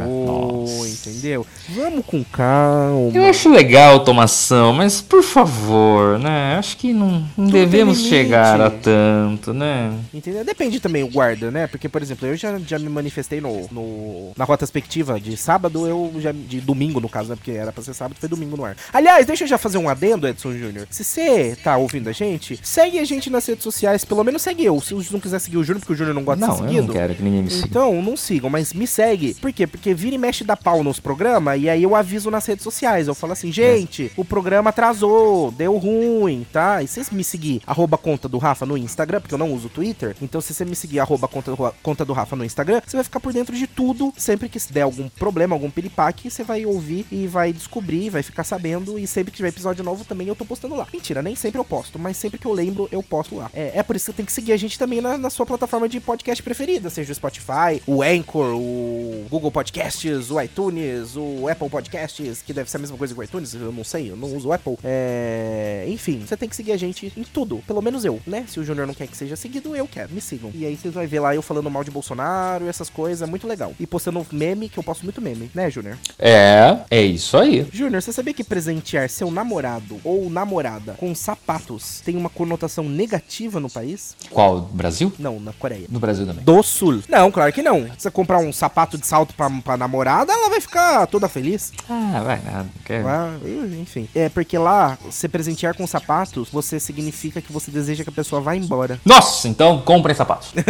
robô, entendeu? Vamos com calma. Eu acho legal a automação, mas por favor, né? Acho que não, não devemos chegar a tanto, né? Entendeu? Depende também o guarda, né? Porque, por exemplo, eu já, já me manifestei no, no, na retrospectiva de sábado, eu já. De domingo, no caso, né? Porque era pra ser sábado, foi domingo no ar. Aliás, deixa eu já fazer um adendo, Edson Júnior. Se você tá ouvindo a gente, segue a gente nas redes sociais, pelo menos segue eu. Se não quiser seguir o Júnior, porque o Júnior não gosta de Não, ser eu seguido. não quero que ninguém me siga. Então, não sigam, mas me segue. Por quê? Porque vira e mexe dá pau nos programas e aí eu aviso nas redes sociais. Eu falo assim, gente, o programa atrasou, deu ruim, tá? E se você me seguir, arroba conta do Rafa no Instagram, porque eu não uso o Twitter, então se você me seguir, arroba conta do, conta do Rafa no Instagram, você vai ficar por dentro de tudo. Sempre que der algum problema, algum piripaque, você vai ouvir e vai descobrir, vai ficar sabendo. E sempre que tiver episódio novo também eu tô postando lá. Mentira, nem sempre eu posto, mas sempre que eu lembro, eu posto lá. É, é por isso que você tem que seguir a gente também na, na sua plataforma de podcast preferida, seja o Spotify, o Anchor, o Google Podcasts, o iTunes, o Apple Podcasts, que deve ser a mesma coisa que o iTunes, eu não sei, eu não uso o Apple. É... Enfim, você tem que seguir a gente em tudo, pelo menos eu, né? Se o Júnior não quer que seja seguido, eu quero, me sigam. E aí vocês vão ver lá eu falando mal de Bolsonaro, essas coisas, é muito legal. E postando meme, que eu posto muito meme, né, Júnior? É, é isso aí. Júnior, você sabia que presentear seu namorado ou namorada com sapatos tem uma conotação negativa no país? Qual? Brasil? Não, na Coreia. No Brasil também. Do Sul. Não, claro que não. Se você comprar um sapato de salto pra, pra namorada, ela vai ficar toda feliz. Ah, vai nada. Quer... Ah, enfim. É porque lá, se presentear com sapatos, você significa que você deseja que a pessoa vá embora. Nossa, então comprem sapatos.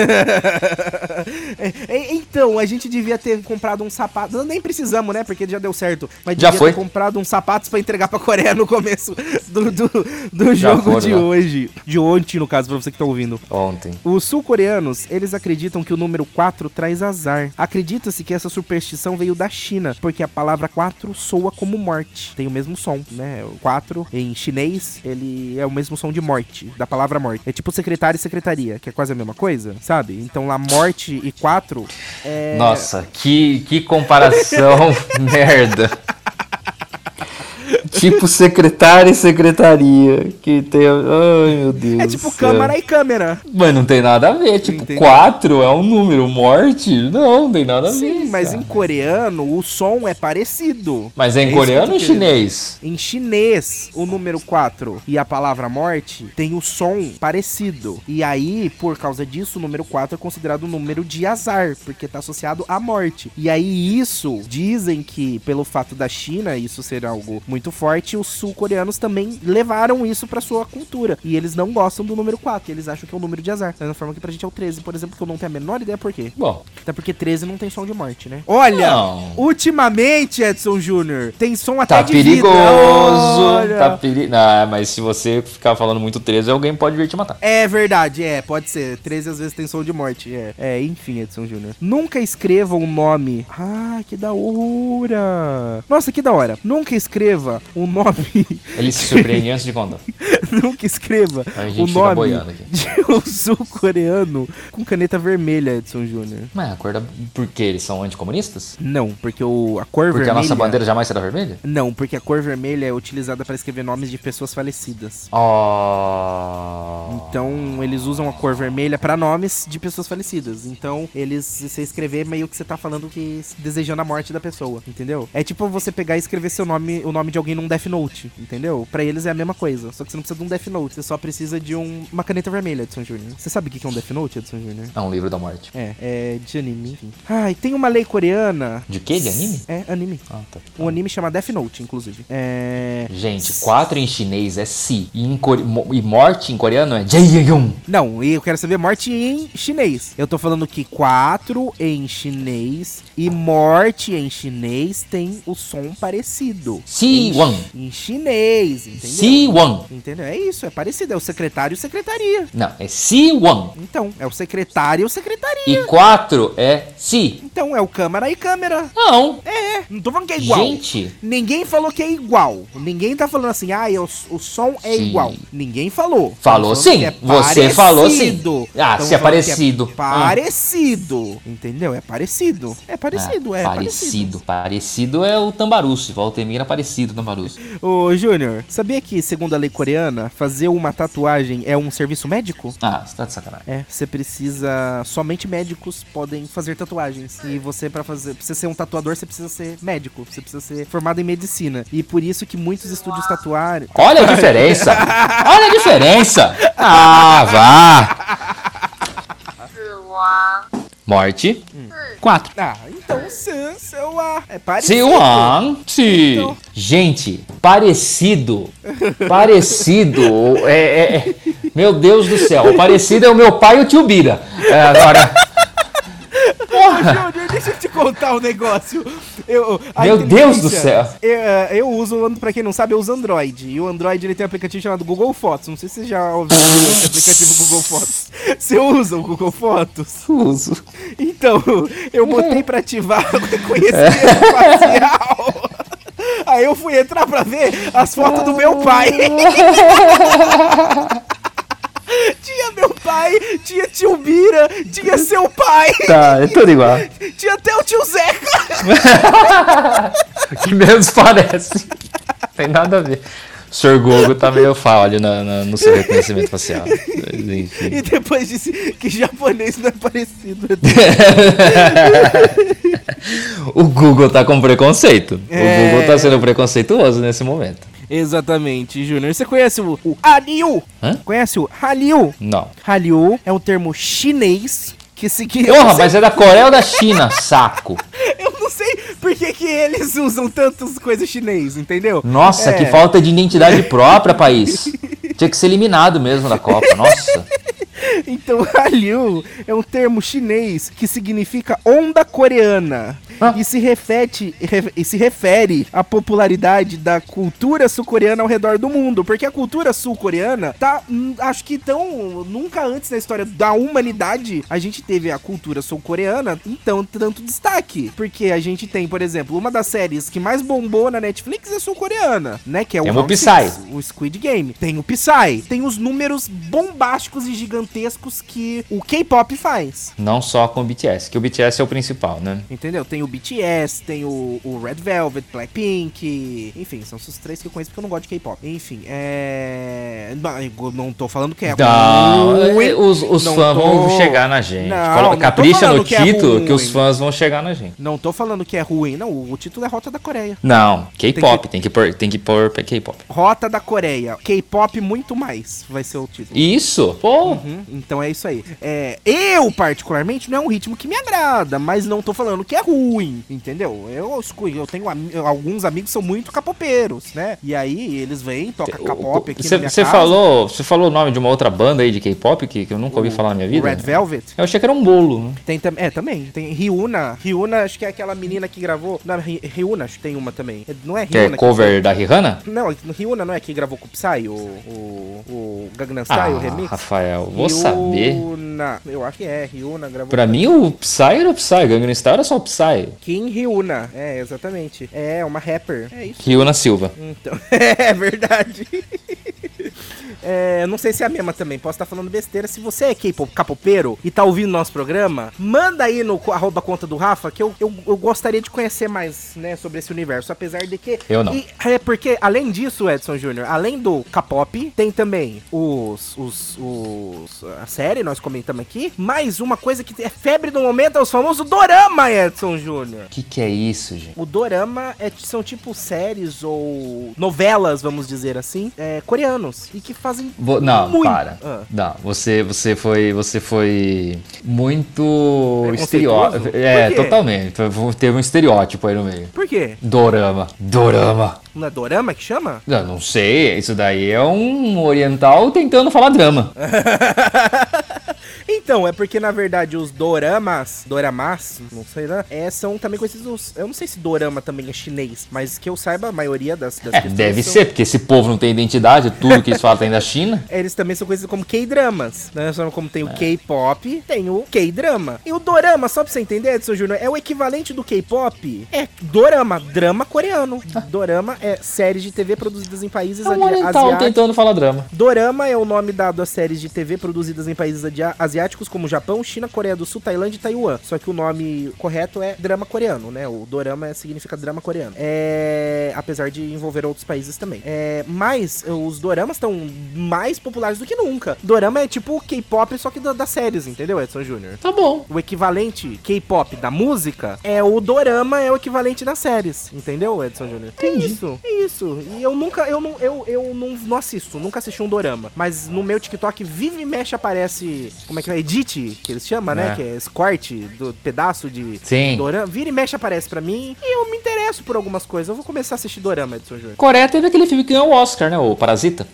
É, é, então, a gente devia ter comprado um sapato. Nem precisamos, né? Porque já deu certo. Mas Já devia foi. ter comprado uns sapatos pra entregar pra Coreia no começo do, do, do Já jogo foram de lá. hoje. De ontem, no caso, pra você que tá ouvindo. Ontem. Os sul-coreanos, eles acreditam que o número 4 traz azar. Acredita-se que essa superstição veio da China, porque a palavra 4 soa como morte. Tem o mesmo som, né? O 4 em chinês, ele é o mesmo som de morte, da palavra morte. É tipo secretário e secretaria, que é quase a mesma coisa, sabe? Então lá morte e 4 é Nossa, que, que comparação merda. Tipo secretário e secretaria. Que tem. Ai, meu Deus. é tipo câmara e câmera. Mas não tem nada a ver. Tipo, Entendeu? 4 é um número. Morte? Não, não tem nada a ver. Sim, mas cara. em coreano o som é parecido. Mas é em eu coreano ou em chinês? Em chinês, o número 4 e a palavra morte tem o som parecido. E aí, por causa disso, o número 4 é considerado um número de azar, porque tá associado à morte. E aí, isso, dizem que, pelo fato da China, isso ser algo muito forte, os sul-coreanos também levaram isso pra sua cultura. E eles não gostam do número 4, eles acham que é um número de azar. Da mesma forma que pra gente é o 13, por exemplo, que eu não tenho a menor ideia por quê. Bom, Até porque 13 não tem som de morte, né? Olha! Não. Ultimamente, Edson Júnior, tem som até tá de vida. perigoso. Olha. Tá peri... Ah, mas se você ficar falando muito 13, alguém pode vir te matar. É verdade, é, pode ser. 13 às vezes tem som de morte, é. É, enfim, Edson Júnior. Nunca escreva um nome. Ah, que da hora. Nossa, que da hora. Nunca escreva um nome. Ele se surpreende antes de contar. Nunca escreva o nome de um sul-coreano com caneta vermelha, Edson Júnior. Mas a cor da... Por quê? Eles são anticomunistas? Não, porque o, a cor Porque vermelha. a nossa bandeira jamais será vermelha? Não, porque a cor vermelha é utilizada para escrever nomes de pessoas falecidas. Oh. Então, eles usam a cor vermelha pra nomes de pessoas falecidas. Então, eles, se você escrever, meio que você tá falando que desejando a morte da pessoa, entendeu? É tipo você pegar e escrever seu nome, o nome de alguém num Death Note, entendeu? Pra eles é a mesma coisa, só que você não precisa de um Death Note, você só precisa de um- uma caneta vermelha, Edson Júnior. Você sabe o que que é um Death Note, Edson Júnior? É um livro da morte. É, é de anime, enfim. Ai, tem uma lei coreana. De quê? De anime? É, anime. Ah, tá. Um anime chama Death Note, inclusive. É. Gente, 4 em chinês é si. E, em core- e morte em coreano é jaeyung. Não, e eu quero saber morte em chinês. Eu tô falando que 4 em chinês e morte em chinês tem o som parecido. Si Em wang. chi- Em chinês, entendeu? Si wang. Entendeu? É isso, é parecido. É o secretário e secretaria. Não, é si wang. Então, é o secretário e o secretaria. E 4 é si. Então, é o câmera e câmera. Não. É, não tô falando que é igual. Gente. Ninguém falou que é igual. Ninguém tá falando assim, ah, o, o som é Sim. igual. Ninguém falou. Falou Estamos falando sim. é Você falou sim. parecido. Ah, se é falando que parecido. parecido. Entendeu? É parecido. É parecido, Ah, é parecido. Parecido é o tambaruço. Valtemir é parecido o tambaruço. Ô, Júnior, sabia que, segundo a lei coreana, fazer uma tatuagem é um serviço médico? Ah, você tá de sacanagem. É, você precisa. Somente médicos podem fazer tatuagens. E você, pra fazer. Pra você ser um tatuador, você precisa ser médico. Você precisa ser formado em medicina. E por isso que muitos estúdios tatuários. Olha a diferença. Olha a diferença. Ah, vá. Morte. 4. Ah, então seu, seu A. É parecido. Se Wang. Si. Então. Gente, parecido. Parecido. É, é- é- Meu Deus do céu. Parecido é o meu pai e o tio Bira. É, agora. Júnior, deixa eu te contar um negócio. Eu, Meu Deus do céu. Eu, eh, eu uso, pra quem não sabe, eu uso Android. E o Android ele tem um aplicativo chamado Google Fotos. Não sei se você já ouviu esse aplicativo Google Fotos. Você usa o Google Fotos? Uso. Então, eu botei pra ativar o reconhecimento facial. Aí eu fui entrar pra ver as fotos do meu pai. Tinha meu pai, tinha tio Bira, tinha seu pai, Tá, é tudo igual. tinha até o tio Zeca. que menos parece. Tem nada a ver. O Sr. Gogo tá meio falho na- na- no seu reconhecimento facial. Enfim. E depois disse que japonês não é parecido. O Google tá com preconceito. É. O Google tá sendo preconceituoso nesse momento. Exatamente, Júnior. Você conhece o, o Hallyu? Hã? Conhece o Hallyu? Não. Hallyu é um termo chinês que significa... Porra, mas é da Coreia ou da China? Saco. Eu não sei por que, que eles usam tantas coisas chinês, entendeu? Nossa, É. que falta de identidade própria, país. Tinha que ser eliminado mesmo da Copa. Nossa. Então, Hallyu é um termo chinês que significa onda coreana. Ah. E se, refere, re- e se refere à popularidade da cultura sul-coreana ao redor do mundo. Porque a cultura sul-coreana tá, hum, acho que tão. Nunca antes na história da humanidade a gente teve a cultura sul-coreana então tanto destaque. Porque a gente tem, por exemplo, uma das séries que mais bombou na Netflix é sul-coreana, né? Que é o, Tem o Psy. Six, o Squid Game. Tem o Psy. Tem os números bombásticos e gigantescos que o K-pop faz. Não só com o BTS, que o BTS é o principal, né? Entendeu? Tem o BTS, tem o, o Red Velvet, Blackpink, enfim, são esses três que eu conheço porque eu não gosto de K-pop. Enfim, é. Não, não tô falando que é Não, ruim. é, os, os Não fãs tô- vão chegar na gente. Não, Coloca- capricha no que é título que, ruim. os fãs vão chegar na gente. Não tô falando que é ruim, não. O, título é Rota da Coreia. Não, K-pop, tem que pôr, tem que pôr K-pop. Rota da Coreia. K-pop muito mais vai ser o título. Isso, pô. Uhum, então é isso aí. É, eu, particularmente, não é um ritmo que me agrada, mas não tô falando que é ruim, entendeu? Eu, eu tenho ami- alguns amigos que são muito capopeiros, né? E aí eles vêm, tocam capop aqui Você na minha você casa. falou, você falou o nome de uma outra banda aí de K-pop que, que eu nunca ouvi falar na minha O vida? Red Velvet. Eu achei que era um bolo. né? Tem tam- é, também. Tem Ryuna. Ryuna, acho que é aquela menina que gravou. Não, Ryuna, acho que tem uma também. É- Não é Que é cover da Rihanna? Não, Ryuna não é que gravou com o Psy, o, o, o Gangnam Style, Ah, o remix? Rafael, vou saber. Ryuna. Eu acho que é, Ryuna gravou. Pra mim o Psy era o Psy, Gangnam Style era só o Psy. Kim Ryuna. É, exatamente. É, uma rapper. É isso. Ryuna Silva. Então, é verdade. É, não sei se é a mesma também, posso estar falando besteira. Se você é capopeiro e tá ouvindo nosso programa, manda aí no arroba conta do Rafa que eu, eu, eu gostaria de conhecer mais, né, sobre esse universo. Apesar de que. Eu não. E, é porque, além disso, Edson Júnior, além do K-pop, tem também os, os, os. a série, nós comentamos aqui. Mais uma coisa que é febre do momento é os famosos Dorama, Edson Júnior. O que, que é isso, gente? O dorama é, são tipo séries ou novelas, vamos dizer assim, é, coreanos. E que fazem. Vo- não, muito- para. Ah. Não, você, você foi, você foi muito estereótipo. É, quê? totalmente. Teve um estereótipo aí no meio. Por quê? Dorama. Dorama. Não é dorama que chama? Eu não sei, isso daí é um oriental tentando falar drama. Então, é porque na verdade os doramas, doramas, não sei né, é, são também conhecidos. Eu não sei se dorama também é chinês, mas que eu saiba, a maioria das, das É, deve são- ser, porque esse povo não tem identidade, tudo que eles falam tem da China. Eles também são conhecidos como K-dramas, né? Só como tem o É. K-pop, tem o K-drama. E o dorama, só pra você entender, Edson Júnior, é o equivalente do K-pop. É dorama, drama coreano. Dorama é séries de TV produzidas em países É um asiáticos. tentando falar drama. Dorama é o nome dado a séries de TV produzidas em países asiáticos como Japão, China, Coreia do Sul, Tailândia e Taiwan. Só que o nome correto é drama coreano, né? O dorama significa drama coreano. É... Apesar de envolver outros países também. É... Mas os doramas estão mais populares do que nunca. Dorama é tipo o K-pop, só que da- das séries, entendeu, Edson Júnior? Tá bom. O equivalente K-pop da música é o dorama, é o equivalente das séries, entendeu, Edson Júnior? É isso, é isso. E eu nunca, eu não, eu, eu não, não assisto, nunca assisti um dorama. Mas no meu TikTok, vive e mexe aparece, como é que é? Edit, que eles chamam, né? É. Que é squirt, do pedaço de Sim. dorama. Vira e mexe aparece pra mim e eu me interesso por algumas coisas. Eu vou começar a assistir dorama, Edson Júnior. Coreia teve aquele filme que ganhou o Oscar, né? O Parasita.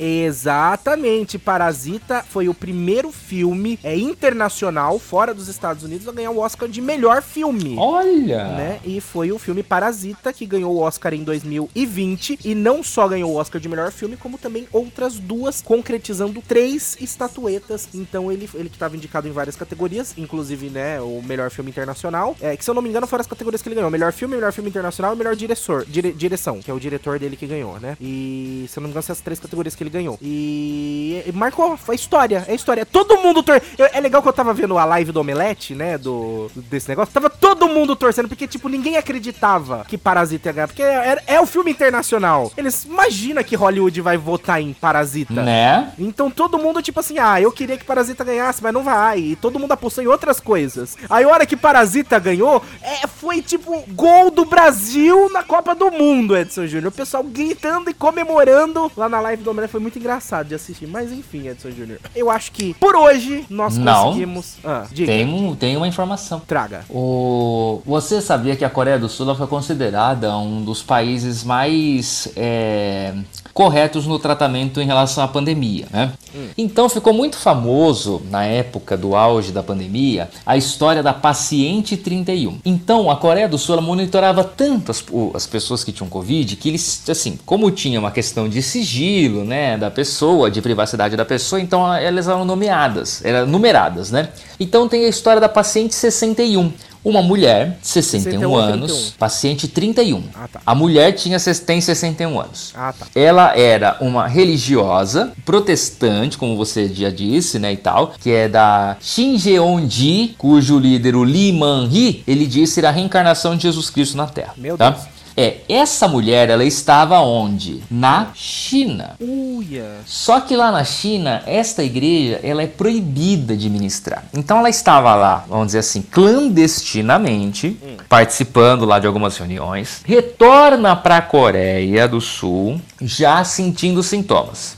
Exatamente, Parasita foi o primeiro filme é, internacional fora dos Estados Unidos a ganhar o Oscar de melhor filme. Olha! Né? E foi o filme Parasita que ganhou o Oscar em 2020 e não só ganhou o Oscar de melhor filme, como também outras duas, concretizando três estatuetas. Então ele, ele que estava indicado em várias categorias, inclusive, né, o melhor filme internacional. É, que se eu não me engano, foram as categorias que ele ganhou: melhor filme, melhor filme internacional e melhor diretor, dire, direção, que é o diretor dele que ganhou, né? E se eu não me engano, são as três categorias que ele ganhou. E, e marcou a história, é história. Todo mundo tor... É legal que eu tava vendo a live do Omelete, né, do desse negócio. Tava todo mundo torcendo, porque, tipo, ninguém acreditava que Parasita ia ganhar, porque é, é, é o filme internacional. Eles imagina que Hollywood vai votar em Parasita. Né? Então todo mundo, tipo assim, ah, eu queria que Parasita ganhasse, mas não vai. E todo mundo apostou em outras coisas. Aí a hora que Parasita ganhou, é, foi tipo gol do Brasil na Copa do Mundo, Edson Júnior. O pessoal gritando e comemorando lá na live do Homem foi muito engraçado de assistir. Mas enfim, Edson Júnior. Eu acho que por hoje nós Não. conseguimos. Ah, diga. Tem, um, tem uma informação. Traga. O... Você sabia que a Coreia do Sul foi considerada um dos países mais é, corretos no tratamento em relação à pandemia, né? Então ficou muito famoso na época do auge da pandemia a história da paciente 31. Então a Coreia do Sul monitorava tanto as, as pessoas que tinham Covid que eles, assim, como tinha uma questão de sigilo, né, da pessoa, de privacidade da pessoa, então elas eram nomeadas, eram numeradas, né? Então tem a história da paciente 61. Uma mulher, 61 61, anos, 31. paciente 31. Ah, tá. A mulher tinha, tem 61 anos. Ah, tá. Ela era uma religiosa protestante, como você já disse, né, e tal, que é da Shinjeonji, cujo líder, o Lee Man-hee, ele disse ser a reencarnação de Jesus Cristo na Terra. Meu tá? Deus. É, essa mulher, ela estava onde? Na China. Uia. Só que lá na China, esta igreja ela é proibida de ministrar. Então ela estava lá, vamos dizer assim, clandestinamente, participando lá de algumas reuniões, retorna para a Coreia do Sul já sentindo sintomas,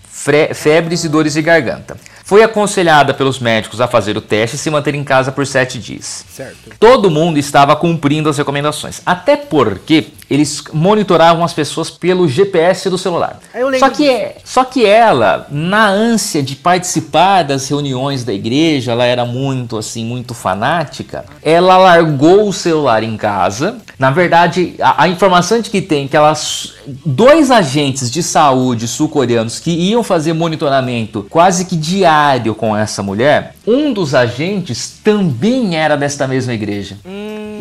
febres e dores de garganta. Foi aconselhada pelos médicos a fazer o teste e se manter em casa por sete dias. Certo. Todo mundo estava cumprindo as recomendações. Até porque eles monitoravam as pessoas pelo GPS do celular. Só que, é, só que ela, na ânsia de participar das reuniões da igreja, ela era muito assim, muito fanática. Ela largou o celular em casa. Na verdade, a, a informação de que tem que elas, dois agentes de saúde sul-coreanos que iam fazer monitoramento quase que diário com essa mulher, um dos agentes também era desta mesma igreja.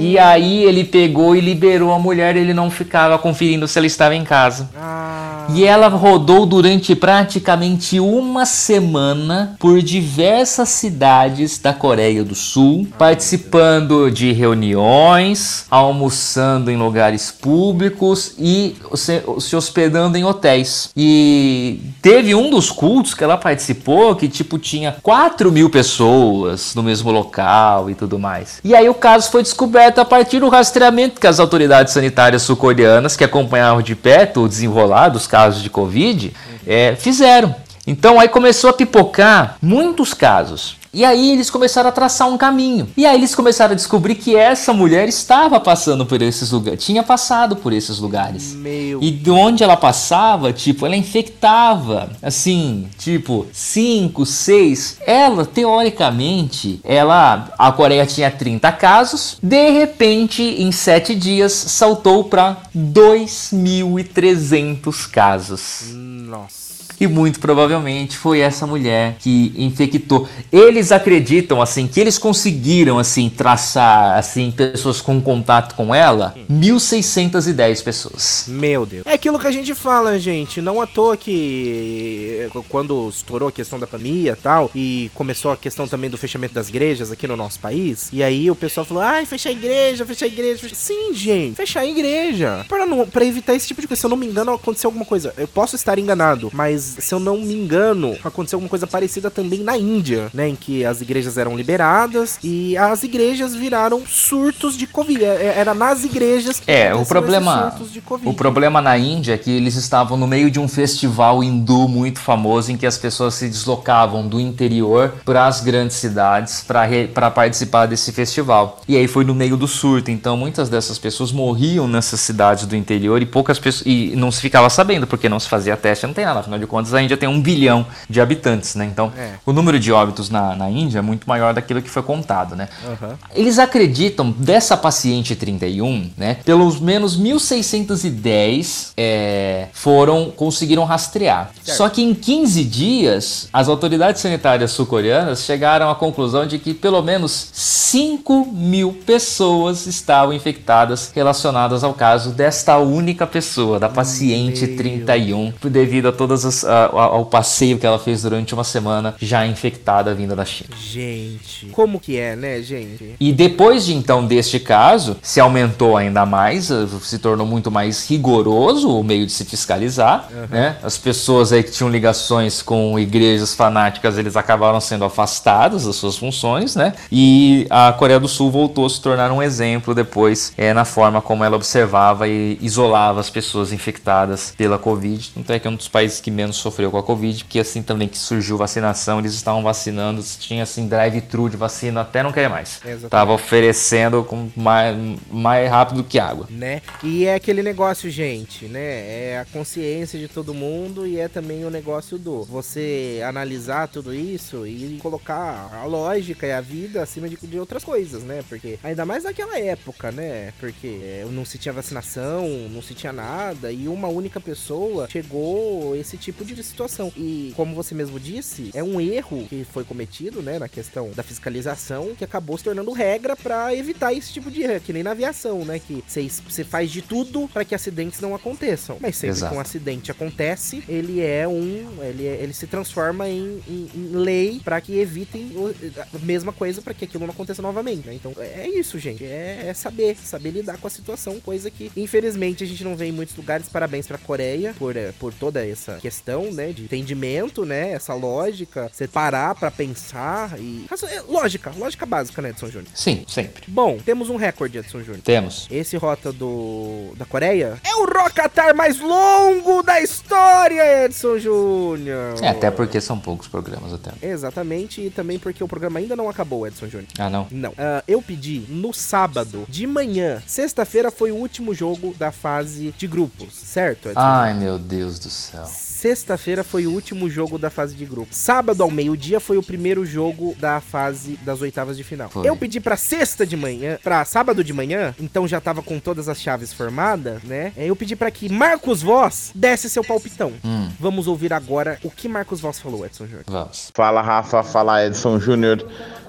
E aí ele pegou e liberou a mulher, ele não ficava conferindo se ela estava em casa. Ah. E ela rodou durante praticamente uma semana por diversas cidades da Coreia do Sul, participando de reuniões, almoçando em lugares públicos e se, se hospedando em hotéis. E teve um dos cultos que ela participou que tipo tinha 4 mil pessoas no mesmo local e tudo mais. E aí o caso foi descoberto a partir do rastreamento que as autoridades sanitárias sul-coreanas, que acompanhavam de perto o desenrolar dos casos de Covid, eh, fizeram. Então aí começou a pipocar muitos casos. E aí eles começaram a traçar um caminho. E aí eles começaram a descobrir que essa mulher estava passando por esses lugares, tinha passado por esses lugares. Meu. E de onde ela passava, tipo, ela infectava, assim, tipo, 5, 6. Ela, teoricamente, ela, a Coreia tinha 30 casos, de repente, em 7 dias, saltou para 2.300 casos. Nossa. E muito provavelmente foi essa mulher que infectou. Eles acreditam assim que eles conseguiram assim traçar assim pessoas com contato com ela, 1610 pessoas. Meu Deus. É aquilo que a gente fala, gente. Não à toa que quando estourou a questão da pandemia e tal, e começou a questão também do fechamento das igrejas aqui no nosso país, e aí o pessoal falou: ai, fechar a igreja, fechar a igreja. Fechar... Sim, gente, fechar a igreja. Pra, não, pra evitar esse tipo de coisa. Se eu não me engano, aconteceu alguma coisa. Eu posso estar enganado, mas se eu não me engano, aconteceu alguma coisa parecida também na Índia, né? Em que as igrejas eram liberadas e as igrejas viraram surtos de Covid. É- Era nas igrejas que É, o problema, esses surtos de Covid. o problema na Índia é que eles estavam no meio de um festival hindu muito famoso em que as pessoas se deslocavam do interior para as grandes cidades para participar desse festival. E aí foi no meio do surto, então muitas dessas pessoas morriam nessas cidades do interior e poucas pessoas e não se ficava sabendo porque não se fazia teste, não tem nada, afinal de contas contas, a Índia tem um bilhão de habitantes, né? Então, É. o número de óbitos na, na Índia é muito maior daquilo que foi contado, né? Aham. Eles acreditam dessa paciente 31, né? Pelo menos 1610 é, foram conseguiram rastrear. Certo. Só que em 15 dias, as autoridades sanitárias sul-coreanas chegaram à conclusão de que pelo menos 5 mil pessoas estavam infectadas relacionadas ao caso desta única pessoa, da paciente Meu. 31, devido a todas as, ao passeio que ela fez durante uma semana já infectada vinda da China. Gente, como que é, né, gente? E depois de então deste caso, se aumentou ainda mais, eh, se tornou muito mais rigoroso o meio de se fiscalizar, né? As pessoas aí que tinham ligações com igrejas fanáticas, eles acabaram sendo afastados das suas funções, né? E a Coreia do Sul voltou a se tornar um exemplo depois eh, na forma como ela observava e isolava as pessoas infectadas pela Covid. Tanto é que é um dos países que menos sofreu com a Covid, porque assim também que surgiu vacinação, eles estavam vacinando, tinha assim drive-thru de vacina até não querer mais. Exatamente. Tava oferecendo com mais, mais rápido que água. né? E é aquele negócio, gente, né? É a consciência de todo mundo e é também o negócio do você analisar tudo isso e colocar a lógica e a vida acima de, de outras coisas, né? Porque ainda mais naquela época, né? Porque é, não se tinha vacinação, não se tinha nada e uma única pessoa chegou esse tipo de situação. E como você mesmo disse, é um erro que foi cometido, né, na questão da fiscalização, que acabou se tornando regra pra evitar esse tipo de erro, É que nem na aviação, né, que você faz de tudo pra que acidentes não aconteçam. Mas sempre Exato. que um acidente acontece, ele é um, ele, é- ele se transforma em, em- em lei pra que evitem o- a mesma coisa pra que aquilo não aconteça novamente. né? Então é isso, gente, é, é saber, saber lidar com a situação, coisa que infelizmente a gente não vê em muitos lugares. Parabéns pra Coreia por, eh, por toda essa questão, né, de entendimento, né, essa lógica, você parar pra pensar e é, lógica, lógica básica, né, Edson Júnior. Sim, sempre. Bom, temos um recorde, Edson Júnior. Temos. Esse rota do da Coreia é o Rocatar mais longo da história, Edson Júnior. É, até porque são poucos programas até. Exatamente, e também porque o programa ainda não acabou, Edson Júnior. Ah, não. Não. Ah, eu pedi no sábado de manhã. Sexta-feira foi o último jogo da fase de grupos, certo? Edson? Ai, meu Deus do céu. Sexta-feira foi o último jogo da fase de grupos. Sábado ao meio-dia foi o primeiro jogo da fase das oitavas de final. Foi. Eu pedi pra sexta de manhã, pra sábado de manhã, então já tava com todas as chaves formadas, né? Eu pedi pra que Marcos Voss desse seu palpitão. Hum, Vamos ouvir agora o que Marcos Voss falou, Edson Júnior. vamos. Fala Rafa, fala Edson Júnior.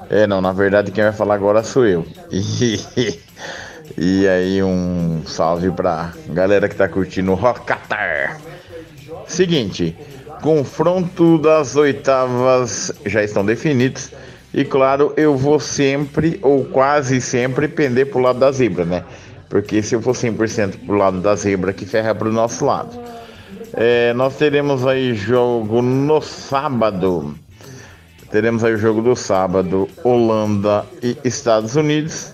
É, não, na verdade quem vai falar agora sou eu. E, aí um salve pra galera que tá curtindo o Rocatar. Seguinte, confronto das oitavas já estão definidos. E claro, eu vou sempre, ou quase sempre, pender pro lado da zebra, né? Porque se eu for 100% pro lado da zebra, que ferra pro nosso lado. É, nós teremos aí jogo no sábado. Teremos aí o jogo do sábado, Holanda e Estados Unidos.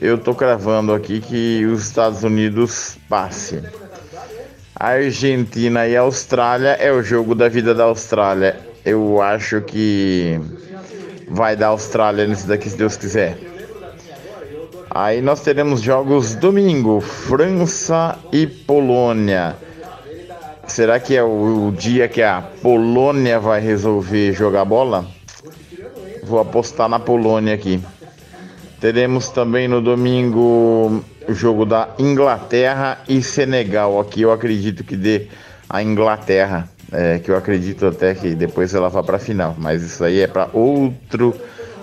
Eu tô cravando aqui que os Estados Unidos passe. Argentina e Austrália é o jogo da vida da Austrália. Eu acho que vai dar Austrália nisso daqui, se Deus quiser. Aí nós teremos jogos domingo, França e Polônia. Será que é o, o dia que a Polônia vai resolver jogar bola? Vou apostar na Polônia aqui. Teremos também no domingo o jogo da Inglaterra e Senegal. Aqui eu acredito que dê a Inglaterra. É, que eu acredito até que depois ela vá para a final. Mas isso aí é para outro,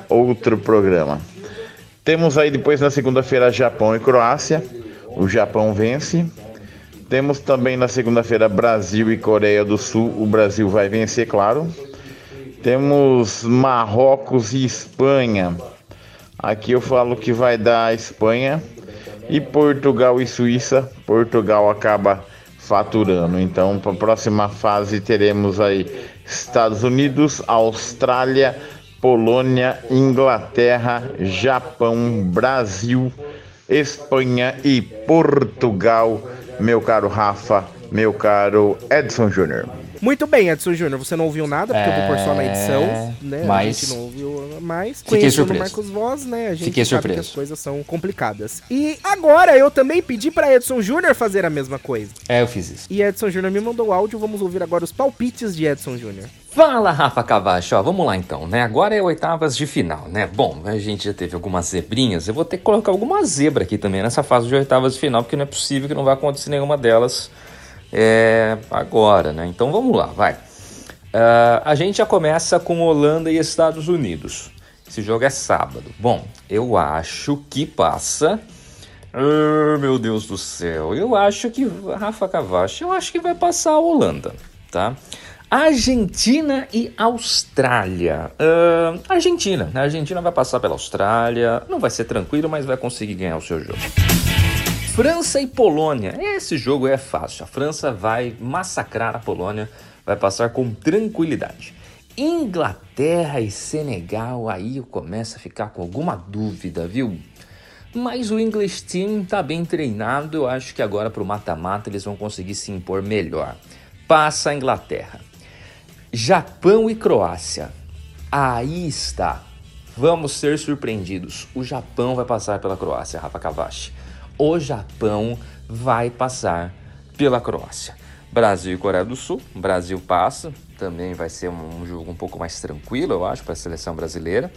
outro programa. Temos aí depois na segunda-feira Japão e Croácia. O Japão vence. Temos também na segunda-feira Brasil e Coreia do Sul. O Brasil vai vencer, claro. Temos Marrocos e Espanha. Aqui eu falo que vai dar a Espanha. E Portugal e Suíça. Portugal acaba faturando. Então, para a próxima fase teremos aí Estados Unidos, Austrália, Polônia, Inglaterra, Japão, Brasil, Espanha e Portugal. Meu caro Rafa, meu caro Edson Júnior. Muito bem, Edson Júnior, você não ouviu nada, porque eu vou pôr só na edição, É, né? A mas- gente não ouviu Mas Fiquei surpreso. Marcos Voz, né? A gente Fiquei sabe surpreso. que as coisas são complicadas. E agora eu também pedi pra Edson Júnior fazer a mesma coisa. É, eu fiz isso. E Edson Júnior me mandou o áudio, vamos ouvir agora os palpites de Edson Júnior. Fala, Rafa Cavacho, ó, vamos lá então, né? Agora é oitavas de final, né? Bom, a gente já teve algumas zebrinhas, eu vou ter que colocar alguma zebra aqui também nessa fase de oitavas de final, porque não é possível que não vai acontecer nenhuma delas é, agora, né? Então vamos lá, vai. Ah, a gente já começa com Holanda e Estados Unidos. Esse jogo é sábado. Bom, eu acho que passa. Ah, meu Deus do céu, eu acho que Rafa Cavacho, eu acho que vai passar a Holanda, tá? Argentina e Austrália. Ah, Argentina, a Argentina vai passar pela Austrália, não vai ser tranquilo, mas vai conseguir ganhar o seu jogo. França e Polônia. Esse jogo é fácil. A França vai massacrar a Polônia, vai passar com tranquilidade. Inglaterra e Senegal, aí eu começo a ficar com alguma dúvida, viu? Mas o English Team tá bem treinado, eu acho que agora pro mata-mata eles vão conseguir se impor melhor. Passa a Inglaterra. Japão e Croácia. Aí está. Vamos ser surpreendidos. O Japão vai passar pela Croácia, Rafa Cavachi. O Japão vai passar pela Croácia. Brasil e Coreia do Sul. Brasil passa. Também vai ser um, jogo um pouco mais tranquilo, eu acho, para a seleção brasileira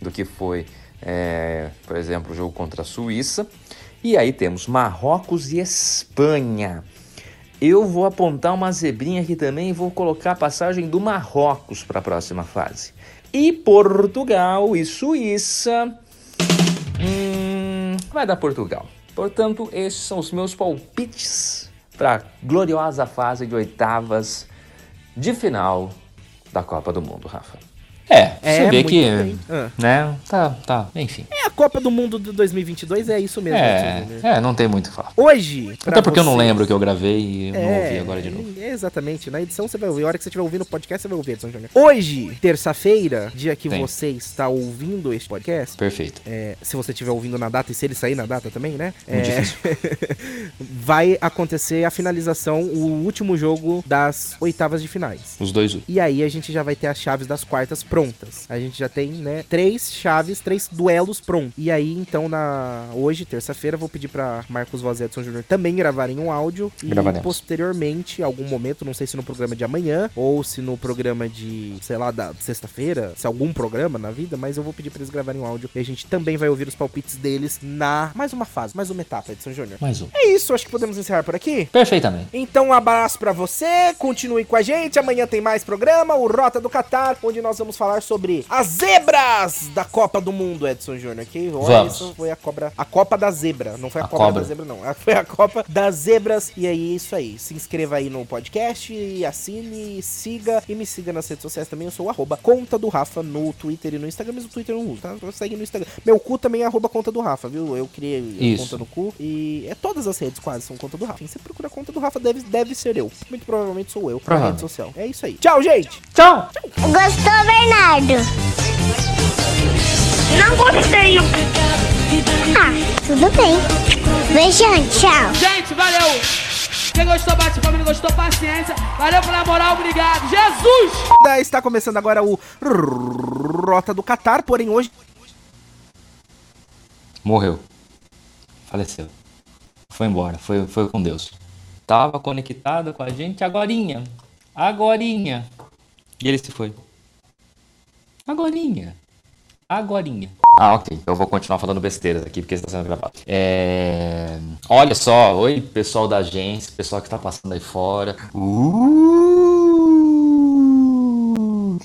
do que foi, é, por exemplo, o jogo contra a Suíça. E aí temos Marrocos e Espanha. Eu vou apontar uma zebrinha aqui também e vou colocar a passagem do Marrocos para a próxima fase. E Portugal e Suíça. Hum, vai dar Portugal. Portanto, esses são os meus palpites para a gloriosa fase de oitavas de final da Copa do Mundo, Rafa. É, É, você vê que, bem. Ah. né, tá, tá, enfim. É a Copa do Mundo de 2022, é isso mesmo. É, Júnior. é, não tem muito o que falar. Hoje, Até porque eu não lembro o que eu gravei e eu não É, ouvi agora de novo. é, exatamente. Na edição você vai ouvir. A hora que você estiver ouvindo o podcast, você vai ouvir, Edson Júnior. Hoje, terça-feira, dia que Tem. você está ouvindo este podcast, Perfeito. é, se você estiver ouvindo na data e se ele sair na data também, né? Muito É, difícil. vai acontecer a finalização, o último jogo das oitavas de finais. Os dois. E aí a gente já vai ter as chaves das quartas prontas. A gente já tem, né, três chaves, três duelos prontos. E aí, então, na hoje, terça-feira, vou pedir pra Marcos Voz e Edson Júnior também gravarem um áudio. E Gravaremos. posteriormente, algum momento, não sei se no programa de amanhã ou se no programa de, sei lá, da sexta-feira, se algum programa na vida, mas eu vou pedir pra eles gravarem um áudio. E a gente também vai ouvir os palpites deles na mais uma fase, mais uma etapa, Edson Júnior. Mais um. É isso, acho que podemos encerrar por aqui. Perfeitamente. Então, um abraço pra você, continue com a gente. Amanhã tem mais programa, o Rota do Catar, onde nós vamos falar sobre as zebras da Copa do Mundo, Edson Júnior. Que olha, Vamos. isso foi a cobra, a Copa da Zebra, não foi a, A cobra, cobra. da zebra não, foi a Copa das Zebras. E aí, é isso aí. Se inscreva aí no podcast, e assine, siga e me siga nas redes sociais também. Eu sou o arroba conta do Rafa no Twitter e no Instagram, mas o Twitter eu não uso, tá? Então segue no Instagram. Meu cu também é arroba conta do Rafa, viu? Eu criei a Isso. conta no cu e é todas as redes quase são conta do Rafa. Quem você procura a conta do Rafa deve, deve ser eu. Muito provavelmente sou eu na rede social. É isso aí. Tchau, gente! Tchau! Gostou, Bernardo? Não gostei. Ah, tudo bem. Beijão, tchau. Gente, valeu. Quem gostou, bate palma. Não gostou, paciência. Valeu pela moral, obrigado. Jesus! Está começando agora o Rota do Catar, porém hoje Morreu. Faleceu. Foi embora. Foi, foi com Deus. Tava conectado com a gente agorinha. Agorinha. E ele se foi. Agorinha. Agorinha. Ah, ok. Eu vou continuar falando besteiras aqui porque está sendo gravado. É... Olha só. Oi, pessoal da agência. Pessoal que tá passando aí fora. Uh,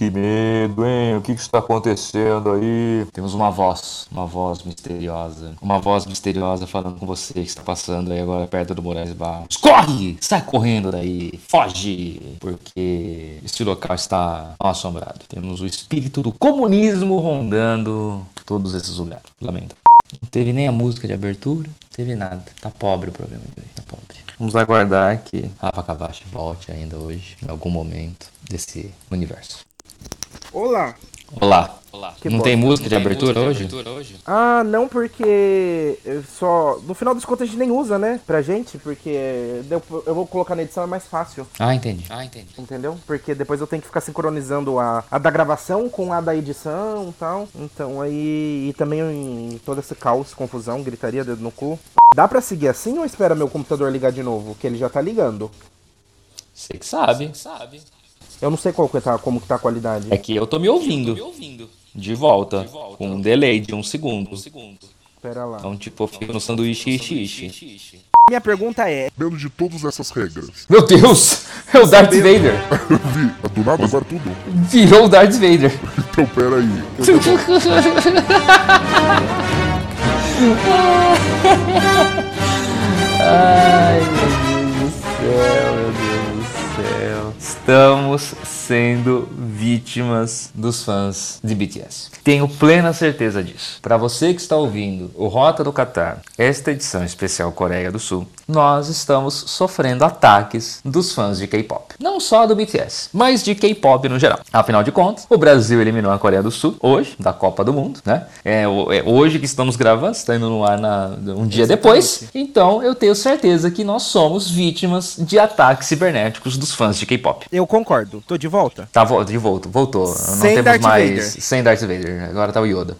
que medo, hein? O que que está acontecendo aí? Temos uma voz. Uma voz misteriosa. Uma voz misteriosa falando com você que está passando aí agora perto do Moraes Barros. Corre! Sai correndo daí. Foge! Porque esse local está assombrado. Temos o espírito do comunismo rondando todos esses lugares. Lamento. Não teve nem a música de abertura, não teve nada. Tá pobre o programa de hoje, tá pobre. Vamos aguardar que Rafa Cavachi volte ainda hoje, em algum momento desse universo. Olá. Olá. Que não bom. tem música de abertura hoje? Ah, não, porque só. No final das contas a gente nem usa, né? Pra gente, porque eu vou colocar na edição, é mais fácil. Ah, entendi. Ah, entendi. Entendeu? Porque depois eu tenho que ficar sincronizando a, a da gravação com a da edição e tal. Então aí. E também em todo esse caos, confusão, gritaria, dedo no cu. Dá pra seguir assim ou espera meu computador ligar de novo? Que ele já tá ligando. Você que sabe. Eu não sei qual que tá, como que tá a qualidade. É que eu tô me ouvindo. De volta. Com um delay de um segundo. Espera lá. Então, tipo, eu fico no sanduíche ishi ishi. Minha pergunta é: Sabendo de todas essas regras. Meu Deus! É o Darth Vader. Vi, do nada agora tudo. Virou o Darth Vader. Então pera aí. Ai, meu Deus do céu, meu Deus céu. Estamos sendo vítimas dos fãs de BTS. Tenho plena certeza disso. Para você que está ouvindo o Rota do Qatar, esta edição especial Coreia do Sul, nós estamos sofrendo ataques dos fãs de K-pop. Não só do BTS, mas de K-pop no geral. Afinal de contas, o Brasil eliminou a Coreia do Sul hoje, da Copa do Mundo, né? É, é hoje que estamos gravando, está indo no ar na- um dia depois. Então eu tenho certeza que nós somos vítimas de ataques cibernéticos dos fãs de K-pop. eu concordo. Tô de volta? Tá, vo- de volta, voltou. Não Sem temos Darth mais. Vader. Sem Darth Vader. Agora tá o Yoda.